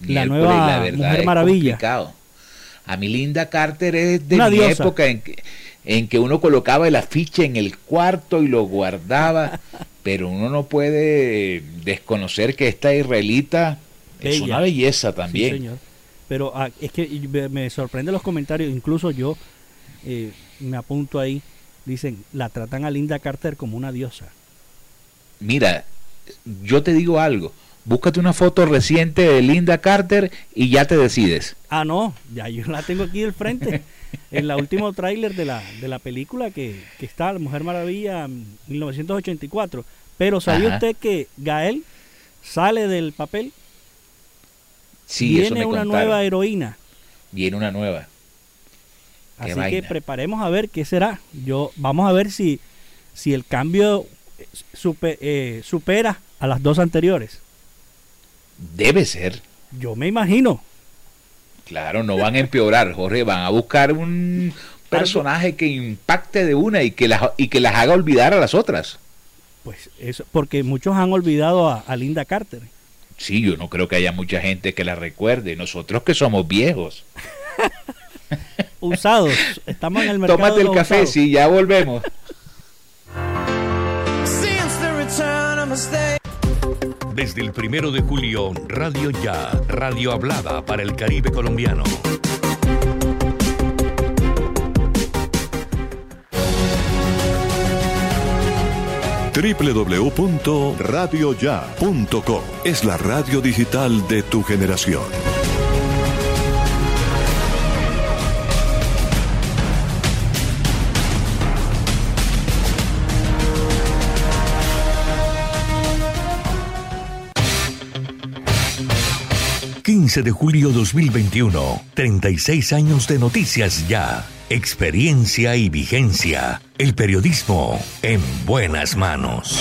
la nueva Mujer Maravilla. A mi Linda Carter es de mi época en que, en que uno colocaba el afiche en el cuarto y lo guardaba, pero uno no puede desconocer que esta israelita es una belleza también. Pero ah, es que me sorprende los comentarios, incluso yo eh, me apunto ahí, dicen, la tratan a Linda Carter como una diosa. Mira, yo te digo algo, búscate una foto reciente de Linda Carter y ya te decides. Ah, no, ya yo la tengo aquí del frente. en la último tráiler de la, de la película que, que está, La Mujer Maravilla 1984. Pero ¿sabía usted que Gael sale del papel? Sí, Viene una nueva heroína. Viene una nueva. Así que preparemos a ver qué será. Yo vamos a ver si si el cambio eh, supera a las dos anteriores. Debe ser. Yo me imagino. Claro, no van a empeorar, Jorge, van a buscar un personaje que impacte de una y que las y que las haga olvidar a las otras. Pues eso, porque muchos han olvidado a, a Linda Carter. Sí, yo no creo que haya mucha gente que la recuerde, nosotros que somos viejos. usados. Estamos en el mercado. Tómate el café, si ya volvemos. Desde el primero de julio, Radio Ya, radio hablada para el Caribe colombiano. www.radioya.com es la radio digital de tu generación. 15 de julio 2021, 36 años de noticias ya, experiencia y vigencia, el periodismo en buenas manos.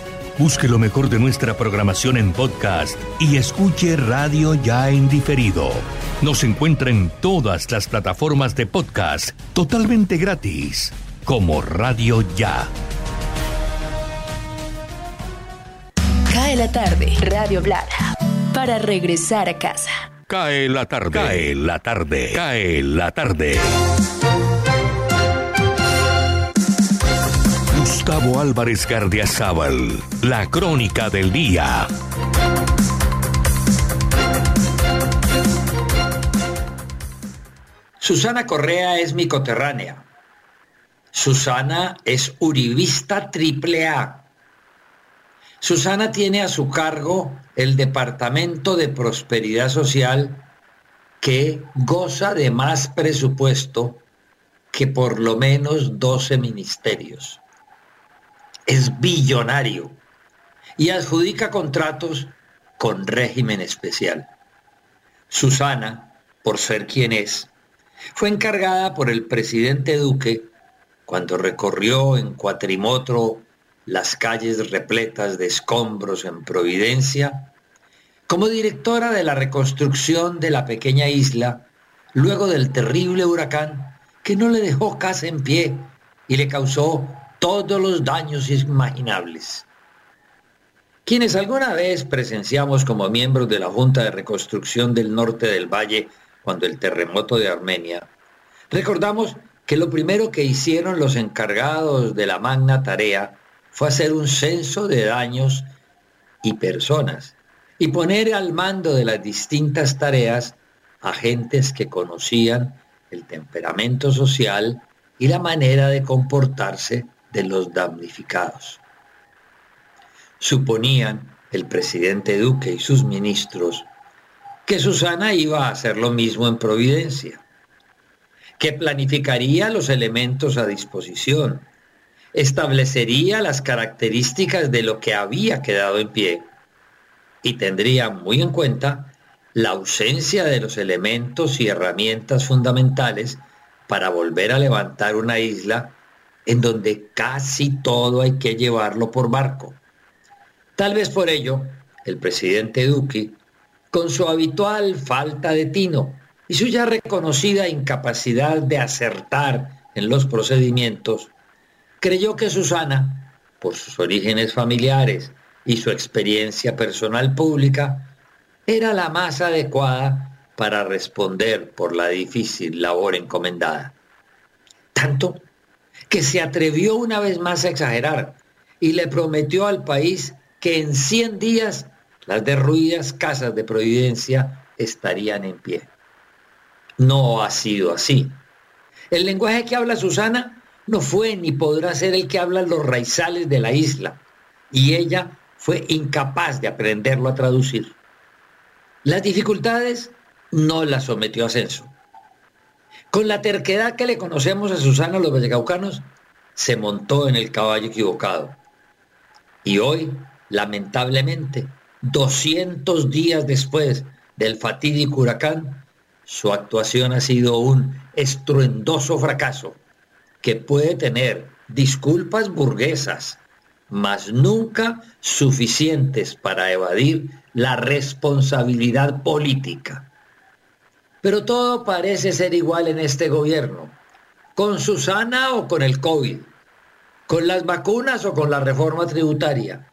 Busque lo mejor de nuestra programación en podcast y escuche Radio Ya en diferido. Nos encuentra en todas las plataformas de podcast totalmente gratis, como Radio Ya. Cae la tarde, Radio Blada, para regresar a casa. Cae la tarde, cae la tarde, cae la tarde. Gustavo Álvarez Gardiazabal, la crónica del día. Susana Correa es mi coterránea. Susana es uribista triple A. Susana tiene a su cargo el Departamento de Prosperidad Social que goza de más presupuesto que por lo menos 12 ministerios. Es billonario y adjudica contratos con régimen especial. Susana, por ser quien es, fue encargada por el presidente Duque cuando recorrió en cuatrimotro las calles repletas de escombros en Providencia, como directora de la reconstrucción de la pequeña isla luego del terrible huracán que no le dejó casa en pie y le causó todos los daños imaginables. Quienes alguna vez presenciamos como miembros de la Junta de Reconstrucción del Norte del Valle cuando el terremoto de Armenia, recordamos que lo primero que hicieron los encargados de la magna tarea fue hacer un censo de daños y personas y poner al mando de las distintas tareas agentes que conocían el temperamento social y la manera de comportarse de los damnificados. Suponían el presidente Duque y sus ministros que Susana iba a hacer lo mismo en Providencia, que planificaría los elementos a disposición, establecería las características de lo que había quedado en pie y tendría muy en cuenta la ausencia de los elementos y herramientas fundamentales para volver a levantar una isla en donde casi todo hay que llevarlo por barco. Tal vez por ello, el presidente Duque, con su habitual falta de tino y su ya reconocida incapacidad de acertar en los procedimientos, creyó que Susana, por sus orígenes familiares y su experiencia personal pública, era la más adecuada para responder por la difícil labor encomendada. Tanto que se atrevió una vez más a exagerar y le prometió al país que en 100 días las derruidas casas de Providencia estarían en pie. No ha sido así. El lenguaje que habla Susana no fue ni podrá ser el que hablan los raizales de la isla, y ella fue incapaz de aprenderlo a traducir. Las dificultades no las sometió a censo. Con la terquedad que le conocemos a Susana los vallecaucanos, se montó en el caballo equivocado. Y hoy, lamentablemente, 200 días después del fatídico huracán, su actuación ha sido un estruendoso fracaso que puede tener disculpas burguesas, mas nunca suficientes para evadir la responsabilidad política. Pero todo parece ser igual en este gobierno, con Susana o con el COVID, con las vacunas o con la reforma tributaria,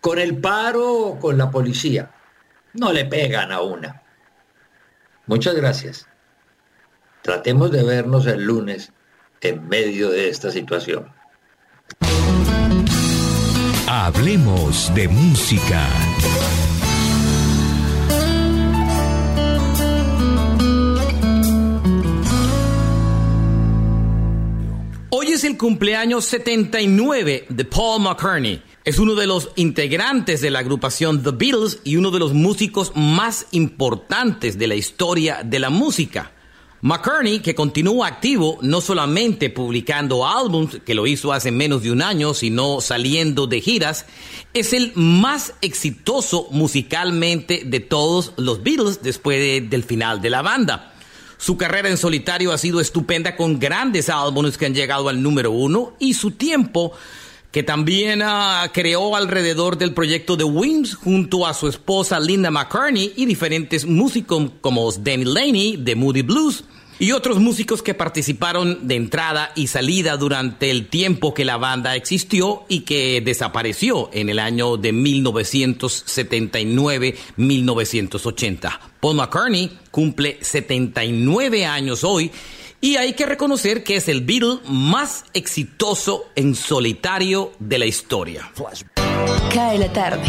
con el paro o con la policía. No le pegan a una. Muchas gracias. Tratemos de vernos el lunes en medio de esta situación. Hablemos de música. Es el cumpleaños 79 de Paul McCartney. Es uno de los integrantes de la agrupación The Beatles y uno de los músicos más importantes de la historia de la música. McCartney, que continúa activo no solamente publicando álbumes, que lo hizo hace menos de un año, sino saliendo de giras, es el más exitoso musicalmente de todos los Beatles después del final de la banda. Su carrera en solitario ha sido estupenda con grandes álbumes que han llegado al número uno y su tiempo que también ah, creó alrededor del proyecto de Wings junto a su esposa Linda McCartney y diferentes músicos como Danny Laney de Moody Blues y otros músicos que participaron de entrada y salida durante el tiempo que la banda existió y que desapareció en el año de 1979-1980. Paul McCartney cumple 79 años hoy y hay que reconocer que es el Beatle más exitoso en solitario de la historia. Cae la tarde.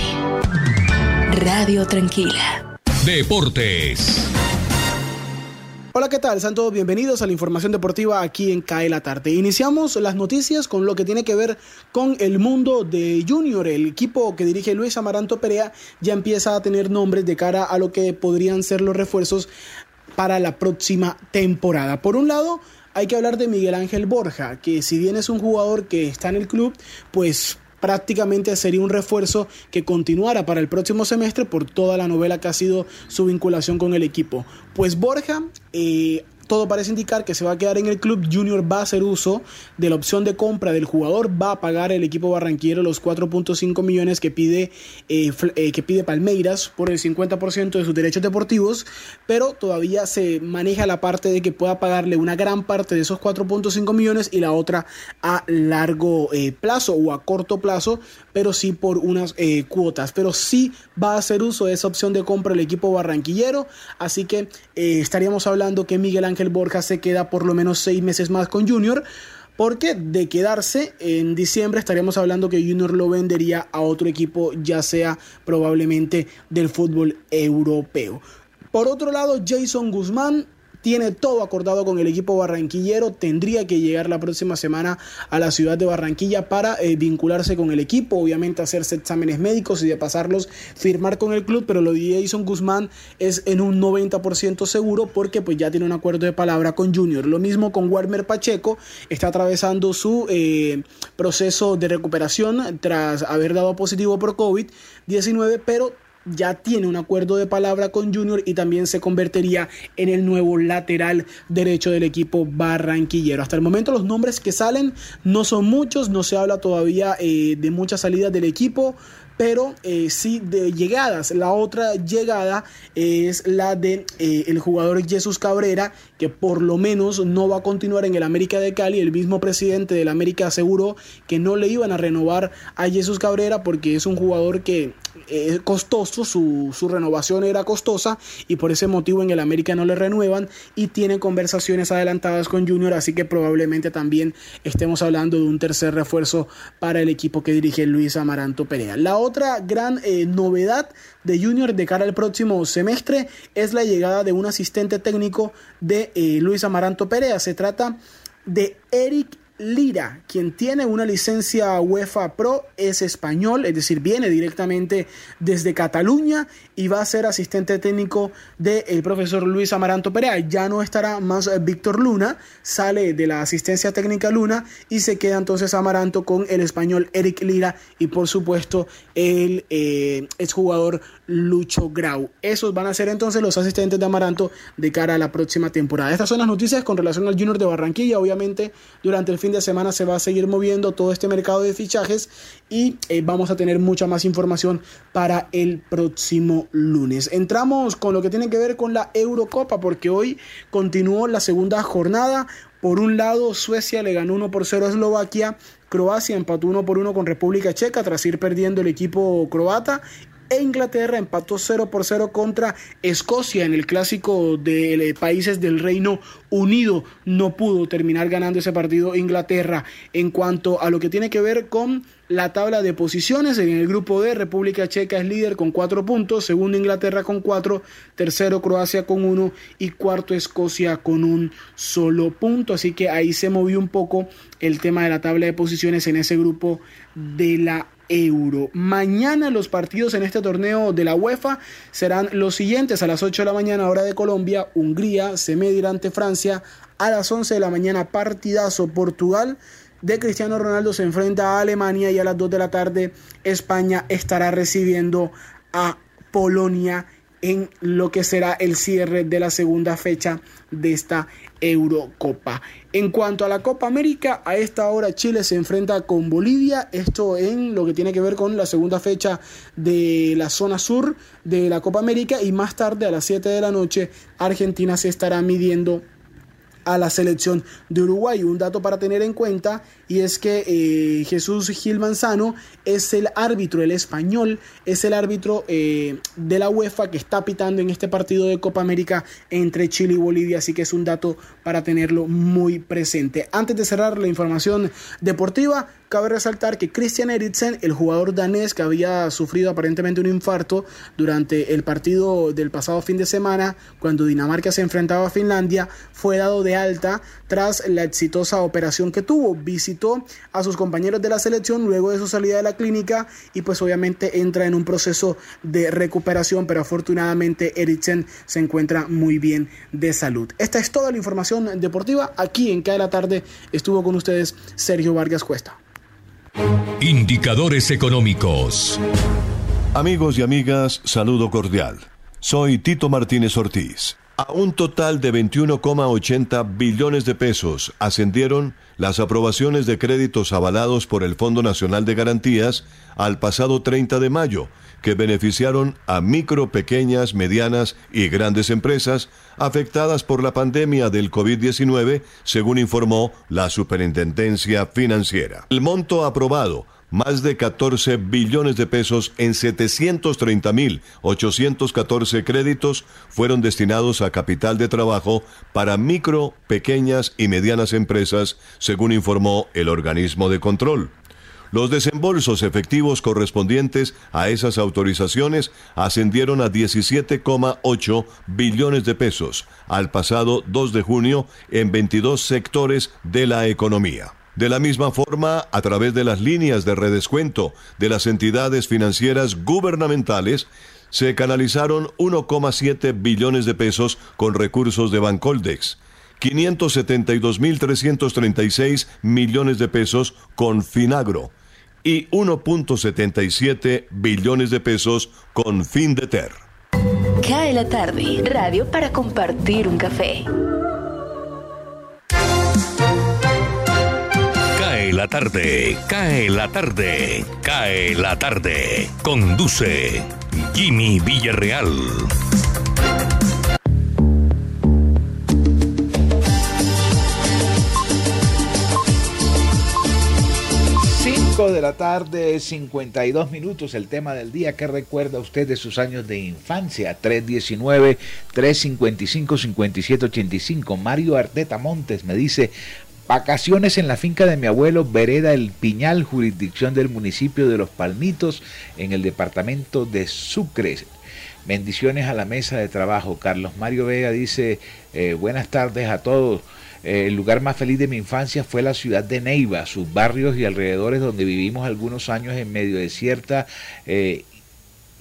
Radio Tranquila. Deportes. Hola, ¿qué tal? Sean todos bienvenidos a la información deportiva aquí en CAE la tarde. Iniciamos las noticias con lo que tiene que ver con el mundo de Junior. El equipo que dirige Luis Amaranto Perea ya empieza a tener nombres de cara a lo que podrían ser los refuerzos para la próxima temporada. Por un lado, hay que hablar de Miguel Ángel Borja, que si bien es un jugador que está en el club, pues prácticamente sería un refuerzo que continuara para el próximo semestre por toda la novela que ha sido su vinculación con el equipo. Pues Borja eh, todo parece indicar que se va a quedar en el club. Junior va a hacer uso de la opción de compra del jugador, va a pagar el equipo barranquero los 4.5 millones que pide, eh, eh, que pide Palmeiras por el 50% de sus derechos deportivos, pero todavía se maneja la parte de que pueda pagarle una gran parte de esos 4.5 millones y la otra a largo eh, plazo o a corto plazo, pero sí por unas cuotas. Pero sí va a hacer uso de esa opción de compra el equipo barranquillero, así que estaríamos hablando que Miguel Ángel Borja se queda por lo menos seis meses más con Junior. Porque de quedarse en diciembre estaríamos hablando que Junior lo vendería a otro equipo, ya sea probablemente del fútbol europeo. Por otro lado, Jason Guzmán tiene todo acordado con el equipo barranquillero, tendría que llegar la próxima semana a la ciudad de Barranquilla para eh, vincularse con el equipo, obviamente hacerse exámenes médicos y de pasarlos firmar con el club, pero lo de Jason Guzmán es en un 90% seguro porque pues ya tiene un acuerdo de palabra con Junior. Lo mismo con Warmer Pacheco, está atravesando su eh, proceso de recuperación tras haber dado positivo por COVID-19, pero ya tiene un acuerdo de palabra con Junior y también se convertiría en el nuevo lateral derecho del equipo barranquillero. Hasta el momento los nombres que salen no son muchos, no se habla todavía eh, de muchas salidas del equipo pero eh, sí de llegadas. La otra llegada es la de eh, el jugador Jesús Cabrera, que por lo menos no va a continuar en el América de Cali. El mismo presidente del América aseguró que no le iban a renovar a Jesús Cabrera porque es un jugador que es costoso, su, su, renovación era costosa y por ese motivo en el América no le renuevan y tiene conversaciones adelantadas con Junior, así que probablemente también estemos hablando de un tercer refuerzo para el equipo que dirige Luis Amaranto Perea. La otra gran eh, novedad de Junior de cara al próximo semestre es la llegada de un asistente técnico de eh, Luis Amaranto Perea. Se trata de Eric Lira, quien tiene una licencia UEFA Pro, es español, es decir, viene directamente desde Cataluña y va a ser asistente técnico del profesor Luis Amaranto Perea. Ya no estará más eh, Víctor Luna, sale de la asistencia técnica Luna y se queda entonces Amaranto con el español Eric Lira y por supuesto el eh, exjugador Lucho Grau. Esos van a ser entonces los asistentes de Amaranto de cara a la próxima temporada. Estas son las noticias con relación al Junior de Barranquilla. Obviamente durante el fin de semana se va a seguir moviendo todo este mercado de fichajes y eh, vamos a tener mucha más información para el próximo lunes. Entramos con lo que tiene que ver con la Eurocopa porque hoy continuó la segunda jornada. Por un lado, Suecia le ganó 1 por 0 a Eslovaquia, Croacia empató 1 por 1 con República Checa tras ir perdiendo el equipo croata Inglaterra empató 0 por 0 contra Escocia en el clásico de países del Reino Unido. No pudo terminar ganando ese partido Inglaterra. En cuanto a lo que tiene que ver con la tabla de posiciones, en el grupo D, República Checa es líder con 4 puntos, segundo Inglaterra con 4, tercero Croacia con 1 y cuarto Escocia con un solo punto. Así que ahí se movió un poco el tema de la tabla de posiciones en ese grupo de la euro. Mañana los partidos en este torneo de la UEFA serán los siguientes. A las 8 de la mañana hora de Colombia, Hungría se medirá ante Francia, a las 11 de la mañana partidazo Portugal de Cristiano Ronaldo se enfrenta a Alemania. Y a las 2 de la tarde España estará recibiendo a Polonia en lo que será el cierre de la segunda fecha de esta Eurocopa. En cuanto a la Copa América, a esta hora Chile se enfrenta con Bolivia, esto en lo que tiene que ver con la segunda fecha de la zona sur de la Copa América y más tarde a las 7 de la noche Argentina se estará midiendo a la selección de Uruguay. Un dato para tener en cuenta y es que eh, Jesús Gil Manzano es el árbitro, el español, es el árbitro eh, de la UEFA que está pitando en este partido de Copa América entre Chile y Bolivia, así que es un dato para tenerlo muy presente. Antes de cerrar la información deportiva, Cabe resaltar que Christian Eriksen, el jugador danés que había sufrido aparentemente un infarto durante el partido del pasado fin de semana, cuando Dinamarca se enfrentaba a Finlandia, fue dado de alta tras la exitosa operación que tuvo. Visitó a sus compañeros de la selección luego de su salida de la clínica y pues obviamente entra en un proceso de recuperación, pero afortunadamente Eriksen se encuentra muy bien de salud. Esta es toda la información deportiva. Aquí en Cada la Tarde estuvo con ustedes Sergio Vargas Cuesta. Indicadores económicos. Amigos y amigas, saludo cordial. Soy Tito Martínez Ortiz. A un total de 21,80 billones de pesos ascendieron las aprobaciones de créditos avalados por el Fondo Nacional de Garantías al pasado 30 de mayo, que beneficiaron a micro, pequeñas, medianas y grandes empresas afectadas por la pandemia del COVID-19, según informó la Superintendencia Financiera. El monto aprobado más de 14 billones de pesos en 730.814 créditos fueron destinados a capital de trabajo para micro, pequeñas y medianas empresas, según informó el organismo de control. Los desembolsos efectivos correspondientes a esas autorizaciones ascendieron a 17,8 billones de pesos al pasado 2 de junio en 22 sectores de la economía. De la misma forma, a través de las líneas de redescuento de las entidades financieras gubernamentales, se canalizaron 1,7 billones de pesos con recursos de Bancoldex, 572.336 millones de pesos con Finagro, y 1.77 billones de pesos con fin de ter. Cae la tarde, radio para compartir un café. Cae la tarde, cae la tarde, cae la tarde. Conduce Jimmy Villarreal. 5 de la tarde, 52 minutos, el tema del día. ¿Qué recuerda usted de sus años de infancia? 319-355-5785. Mario Arteta Montes me dice, Vacaciones en la finca de mi abuelo, Vereda El Piñal, jurisdicción del municipio de Los Palmitos, en el departamento de Sucre. Bendiciones a la mesa de trabajo. Carlos Mario Vega dice, eh, buenas tardes a todos. Eh, el lugar más feliz de mi infancia fue la ciudad de Neiva, sus barrios y alrededores donde vivimos algunos años en medio de cierta eh,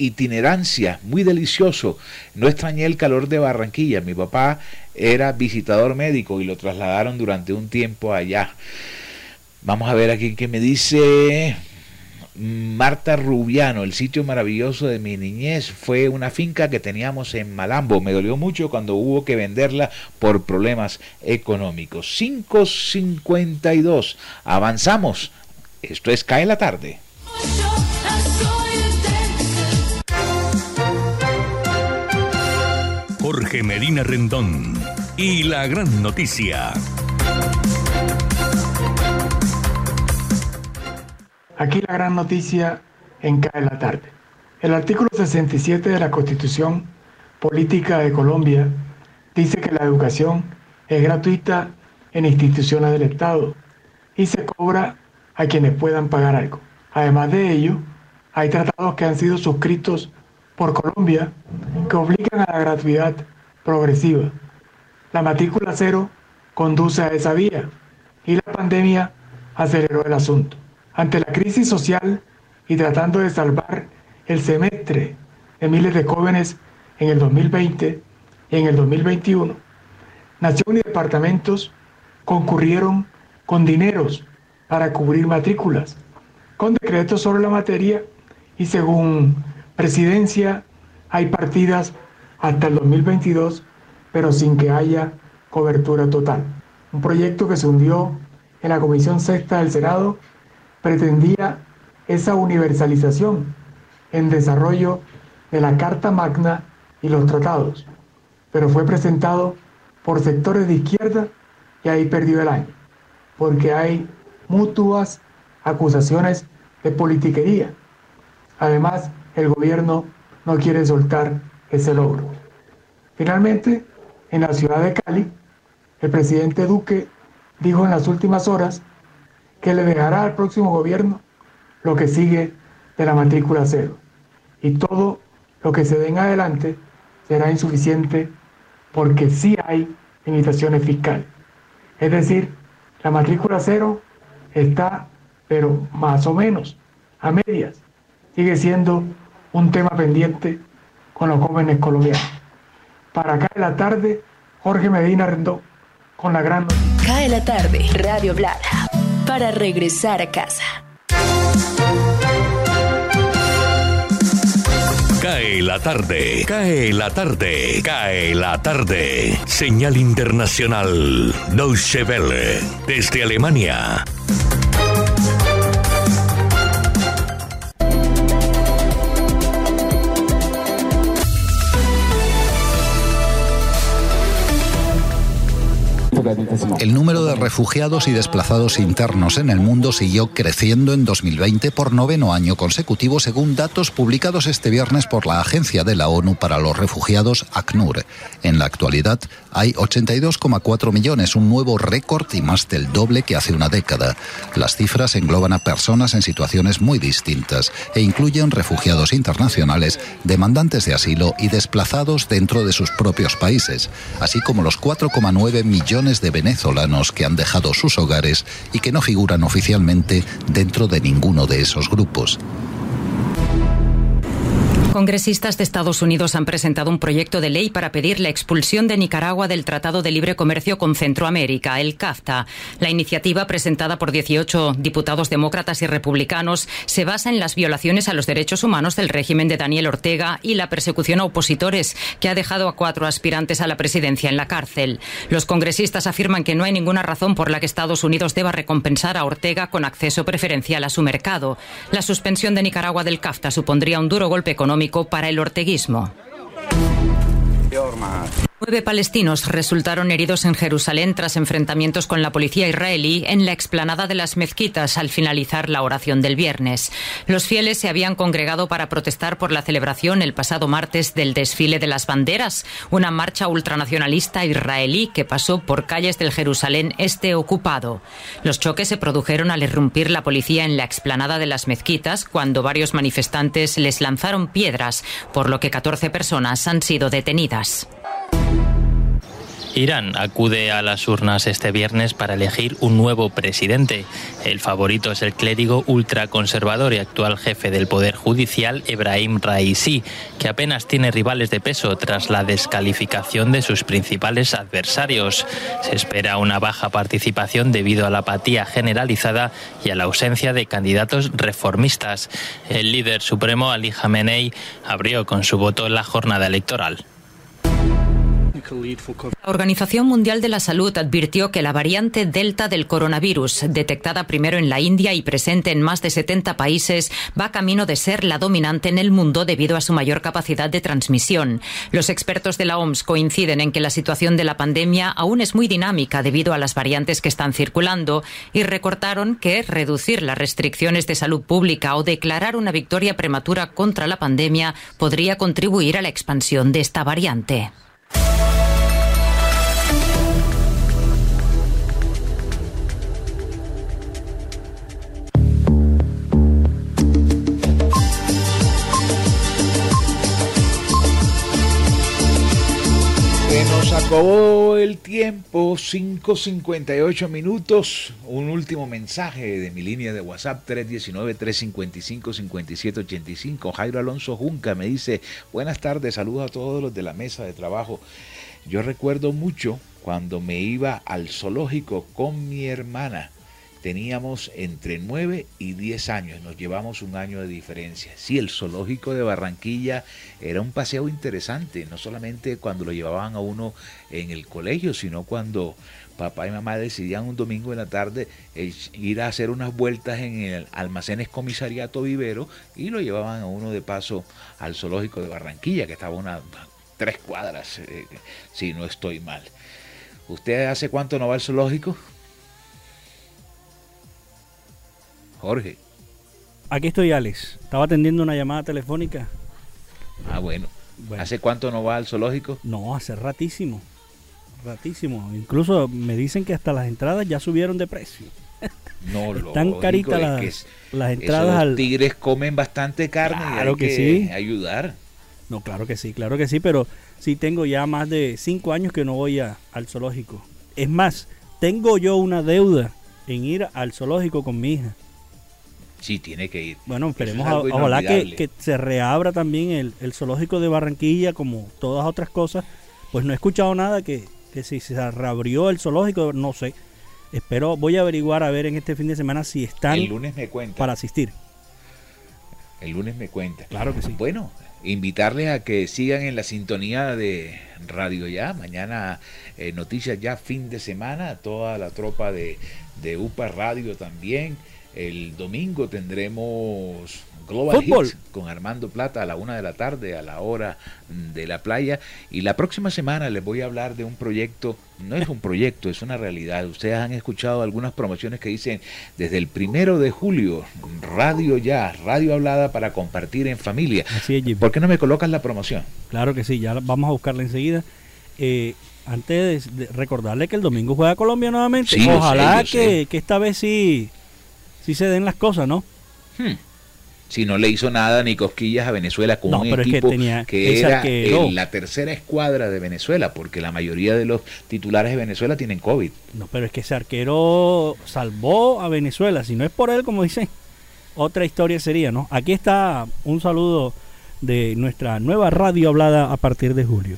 itinerancia, muy delicioso. No extrañé el calor de Barranquilla. Mi papá era visitador médico y lo trasladaron durante un tiempo allá. Vamos a ver aquí qué me dice. Marta Rubiano, el sitio maravilloso de mi niñez fue una finca que teníamos en Malambo. Me dolió mucho cuando hubo que venderla por problemas económicos. 552. Avanzamos. Esto es Cae la tarde. Jorge Medina Rendón y la gran noticia. Aquí la gran noticia en CAE la tarde. El artículo 67 de la Constitución Política de Colombia dice que la educación es gratuita en instituciones del Estado y se cobra a quienes puedan pagar algo. Además de ello, hay tratados que han sido suscritos por Colombia que obligan a la gratuidad progresiva. La matrícula cero conduce a esa vía y la pandemia aceleró el asunto. Ante la crisis social y tratando de salvar el semestre de miles de jóvenes en el 2020 y en el 2021, Nación y departamentos concurrieron con dineros para cubrir matrículas, con decretos sobre la materia y según presidencia hay partidas hasta el 2022, pero sin que haya cobertura total. Un proyecto que se hundió en la Comisión Sexta del Senado pretendía esa universalización en desarrollo de la Carta Magna y los tratados, pero fue presentado por sectores de izquierda y ahí perdió el año, porque hay mutuas acusaciones de politiquería. Además, el gobierno no quiere soltar ese logro. Finalmente, en la ciudad de Cali, el presidente Duque dijo en las últimas horas que le dejará al próximo gobierno lo que sigue de la matrícula cero. Y todo lo que se den adelante será insuficiente porque sí hay limitaciones fiscales. Es decir, la matrícula cero está, pero más o menos, a medias. Sigue siendo un tema pendiente con los jóvenes colombianos. Para acá en la tarde, Jorge Medina Rendón, con la gran... Cae la tarde, Radio Blada para regresar a casa. Cae la tarde, cae la tarde, cae la tarde. Señal internacional, Deutsche Welle, desde Alemania. El número de refugiados y desplazados internos en el mundo siguió creciendo en 2020 por noveno año consecutivo, según datos publicados este viernes por la Agencia de la ONU para los Refugiados, ACNUR. En la actualidad hay 82,4 millones, un nuevo récord y más del doble que hace una década. Las cifras engloban a personas en situaciones muy distintas e incluyen refugiados internacionales, demandantes de asilo y desplazados dentro de sus propios países, así como los 4,9 millones de venezolanos que han dejado sus hogares y que no figuran oficialmente dentro de ninguno de esos grupos. Congresistas de Estados Unidos han presentado un proyecto de ley para pedir la expulsión de Nicaragua del Tratado de Libre Comercio con Centroamérica, el CAFTA. La iniciativa, presentada por 18 diputados demócratas y republicanos, se basa en las violaciones a los derechos humanos del régimen de Daniel Ortega y la persecución a opositores, que ha dejado a cuatro aspirantes a la presidencia en la cárcel. Los congresistas afirman que no hay ninguna razón por la que Estados Unidos deba recompensar a Ortega con acceso preferencial a su mercado. La suspensión de Nicaragua del CAFTA supondría un duro golpe económico para el orteguismo. Nueve palestinos resultaron heridos en Jerusalén tras enfrentamientos con la policía israelí en la explanada de las mezquitas al finalizar la oración del viernes. Los fieles se habían congregado para protestar por la celebración el pasado martes del desfile de las banderas, una marcha ultranacionalista israelí que pasó por calles del Jerusalén este ocupado. Los choques se produjeron al irrumpir la policía en la explanada de las mezquitas cuando varios manifestantes les lanzaron piedras, por lo que 14 personas han sido detenidas. Irán acude a las urnas este viernes para elegir un nuevo presidente. El favorito es el clérigo ultraconservador y actual jefe del Poder Judicial, Ebrahim Raisi, que apenas tiene rivales de peso tras la descalificación de sus principales adversarios. Se espera una baja participación debido a la apatía generalizada y a la ausencia de candidatos reformistas. El líder supremo, Ali Khamenei, abrió con su voto la jornada electoral. La Organización Mundial de la Salud advirtió que la variante Delta del coronavirus, detectada primero en la India y presente en más de 70 países, va camino de ser la dominante en el mundo debido a su mayor capacidad de transmisión. Los expertos de la OMS coinciden en que la situación de la pandemia aún es muy dinámica debido a las variantes que están circulando y recortaron que reducir las restricciones de salud pública o declarar una victoria prematura contra la pandemia podría contribuir a la expansión de esta variante. Acabó el tiempo, 5.58 minutos. Un último mensaje de mi línea de WhatsApp 319-355-5785. Jairo Alonso Junca me dice, buenas tardes, saludos a todos los de la mesa de trabajo. Yo recuerdo mucho cuando me iba al zoológico con mi hermana teníamos entre 9 y 10 años, nos llevamos un año de diferencia. Sí, el zoológico de Barranquilla era un paseo interesante, no solamente cuando lo llevaban a uno en el colegio, sino cuando papá y mamá decidían un domingo en la tarde eh, ir a hacer unas vueltas en el almacenes comisariato vivero y lo llevaban a uno de paso al zoológico de Barranquilla, que estaba unas tres cuadras, eh, si no estoy mal. ¿Usted hace cuánto no va al zoológico? Jorge. Aquí estoy, Alex. Estaba atendiendo una llamada telefónica. Ah, bueno. ¿Hace cuánto no va al zoológico? No, hace ratísimo. Ratísimo. Incluso me dicen que hasta las entradas ya subieron de precio. No, Están caritas las, las entradas. Los tigres comen bastante carne claro y hay que, sí. ayudar. No, claro que sí, claro que sí, pero sí tengo ya más de cinco años que no voy al zoológico. Es más, tengo yo una deuda en ir al zoológico con mi hija. Sí, tiene que ir. Bueno, esperemos, ojalá que, se reabra también el, zoológico de Barranquilla, como todas otras cosas. Pues no he escuchado nada que, si se reabrió el zoológico, no sé. Espero, voy a averiguar a ver en este fin de semana si están el lunes me cuenta. para asistir. El lunes me cuenta. Claro que sí. Bueno, invitarles a que sigan en la sintonía de Radio Ya. Mañana eh, noticias ya fin de semana. Toda la tropa de, de UPA Radio también. El domingo tendremos Global Hits con Armando Plata a la una de la tarde a la hora de la playa. Y la próxima semana les voy a hablar de un proyecto, no es un proyecto, es una realidad. Ustedes han escuchado algunas promociones que dicen desde el primero de julio, radio ya, radio hablada para compartir en familia. ¿Por qué no me colocas la promoción? Claro que sí, ya vamos a buscarla enseguida. Eh, antes de recordarle que el domingo juega Colombia nuevamente. Ojalá que, que esta vez sí si se den las cosas, ¿no? Hmm. Si no le hizo nada ni cosquillas a Venezuela con un equipo que, era la tercera escuadra de Venezuela, porque la mayoría de los titulares de Venezuela tienen COVID. No, pero es que ese arquero salvó a Venezuela. Si no es por él, como dicen, otra historia sería, ¿no? Aquí está un saludo de nuestra nueva radio hablada a partir de julio.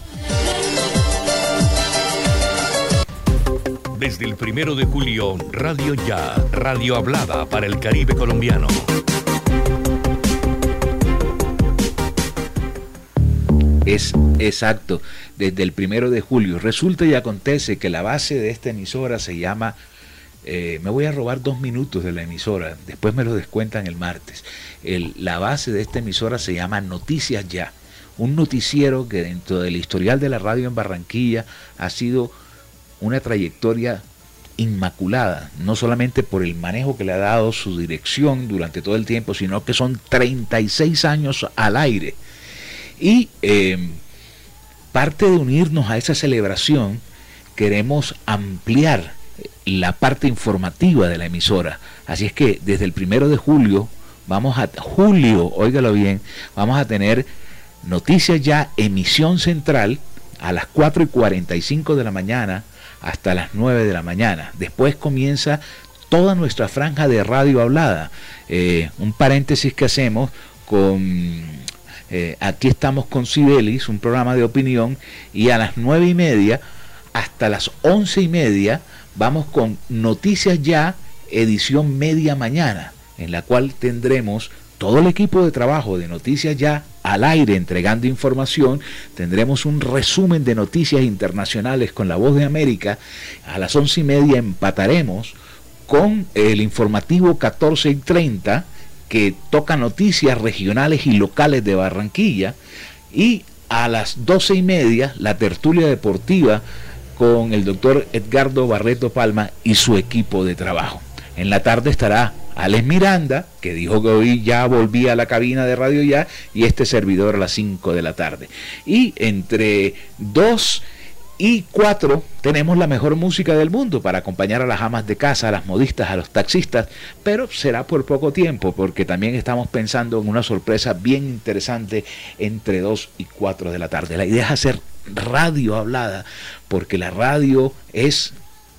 Desde el primero de julio, Radio Ya, radio hablada para el Caribe colombiano. Es exacto, desde el primero de julio. Resulta y acontece que la base de esta emisora se llama eh, me voy a robar dos minutos de la emisora, después me lo descuentan el martes. la base de esta emisora se llama Noticias Ya, un noticiero que dentro del historial de la radio en Barranquilla ha sido una trayectoria inmaculada, no solamente por el manejo que le ha dado su dirección durante todo el tiempo, sino que son 36 años al aire. Y em, parte de unirnos a esa celebración, queremos ampliar la parte informativa de la emisora. Así es que desde el primero de julio, vamos a, julio, óigalo bien, vamos a tener noticias ya, emisión central, a las 4 y 45 de la mañana hasta las 9 de la mañana. Después comienza toda nuestra franja de radio hablada. Eh, un paréntesis que hacemos con... Eh, aquí estamos con Sibelis, un programa de opinión, y a las nueve y media hasta las once y media vamos con Noticias Ya, edición media mañana, en la cual tendremos todo el equipo de trabajo de Noticias Ya al aire entregando información. Tendremos un resumen de noticias internacionales con la voz de América. A las once y media empataremos con el informativo 14 y 30 que toca noticias regionales y locales de Barranquilla. Y a las doce y media la tertulia deportiva con el doctor Edgardo Barreto Palma y su equipo de trabajo. En la tarde estará Alex Miranda, que dijo que hoy ya volvía a la cabina de Radio Ya, y este servidor a las 5 de la tarde. Y entre 2 y 4 tenemos la mejor música del mundo para acompañar a las amas de casa, a las modistas, a los taxistas, pero será por poco tiempo, porque también estamos pensando en una sorpresa bien interesante entre 2 y 4 de la tarde. La idea es hacer radio hablada, porque la radio es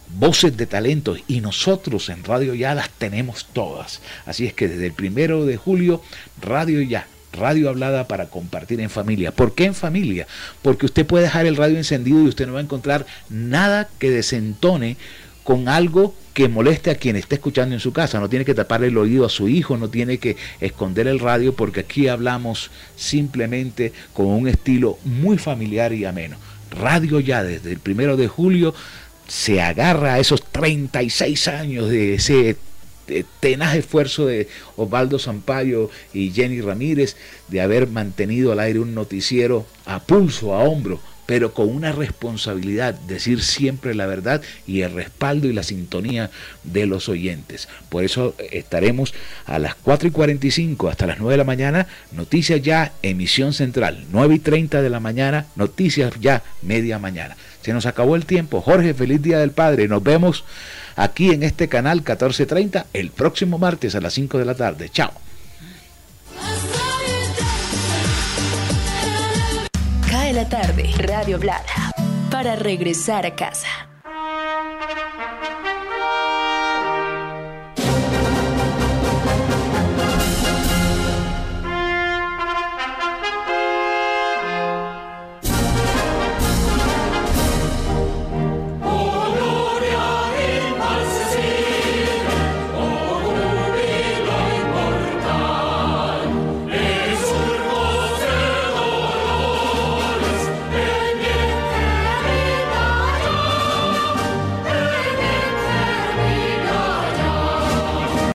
voces de talento y nosotros en Radio Ya las tenemos todas. Así es que desde el primero de julio, Radio Ya, radio hablada para compartir en familia. ¿Por qué en familia? Porque usted puede dejar el radio encendido y usted no va a encontrar nada que desentone con algo que moleste a quien esté escuchando en su casa. No tiene que taparle el oído a su hijo, no tiene que esconder el radio porque aquí hablamos simplemente con un estilo muy familiar y ameno. Radio ya desde el primero de julio se agarra a esos 36 años de ese tenaz esfuerzo de Osvaldo Sampaio y Jenny Ramírez de haber mantenido al aire un noticiero a pulso, a hombro, pero con una responsabilidad, decir siempre la verdad y el respaldo y la sintonía de los oyentes. Por eso estaremos a las 4 y 45 hasta las 9 de la mañana, Noticias Ya, emisión central, 9 y 30 de la mañana, Noticias Ya, media mañana. Se nos acabó el tiempo. Jorge, feliz Día del Padre. Nos vemos aquí en este canal 1430 el próximo martes a las 5 de la tarde. Chao. Cae la tarde, Radio Blada, para regresar a casa.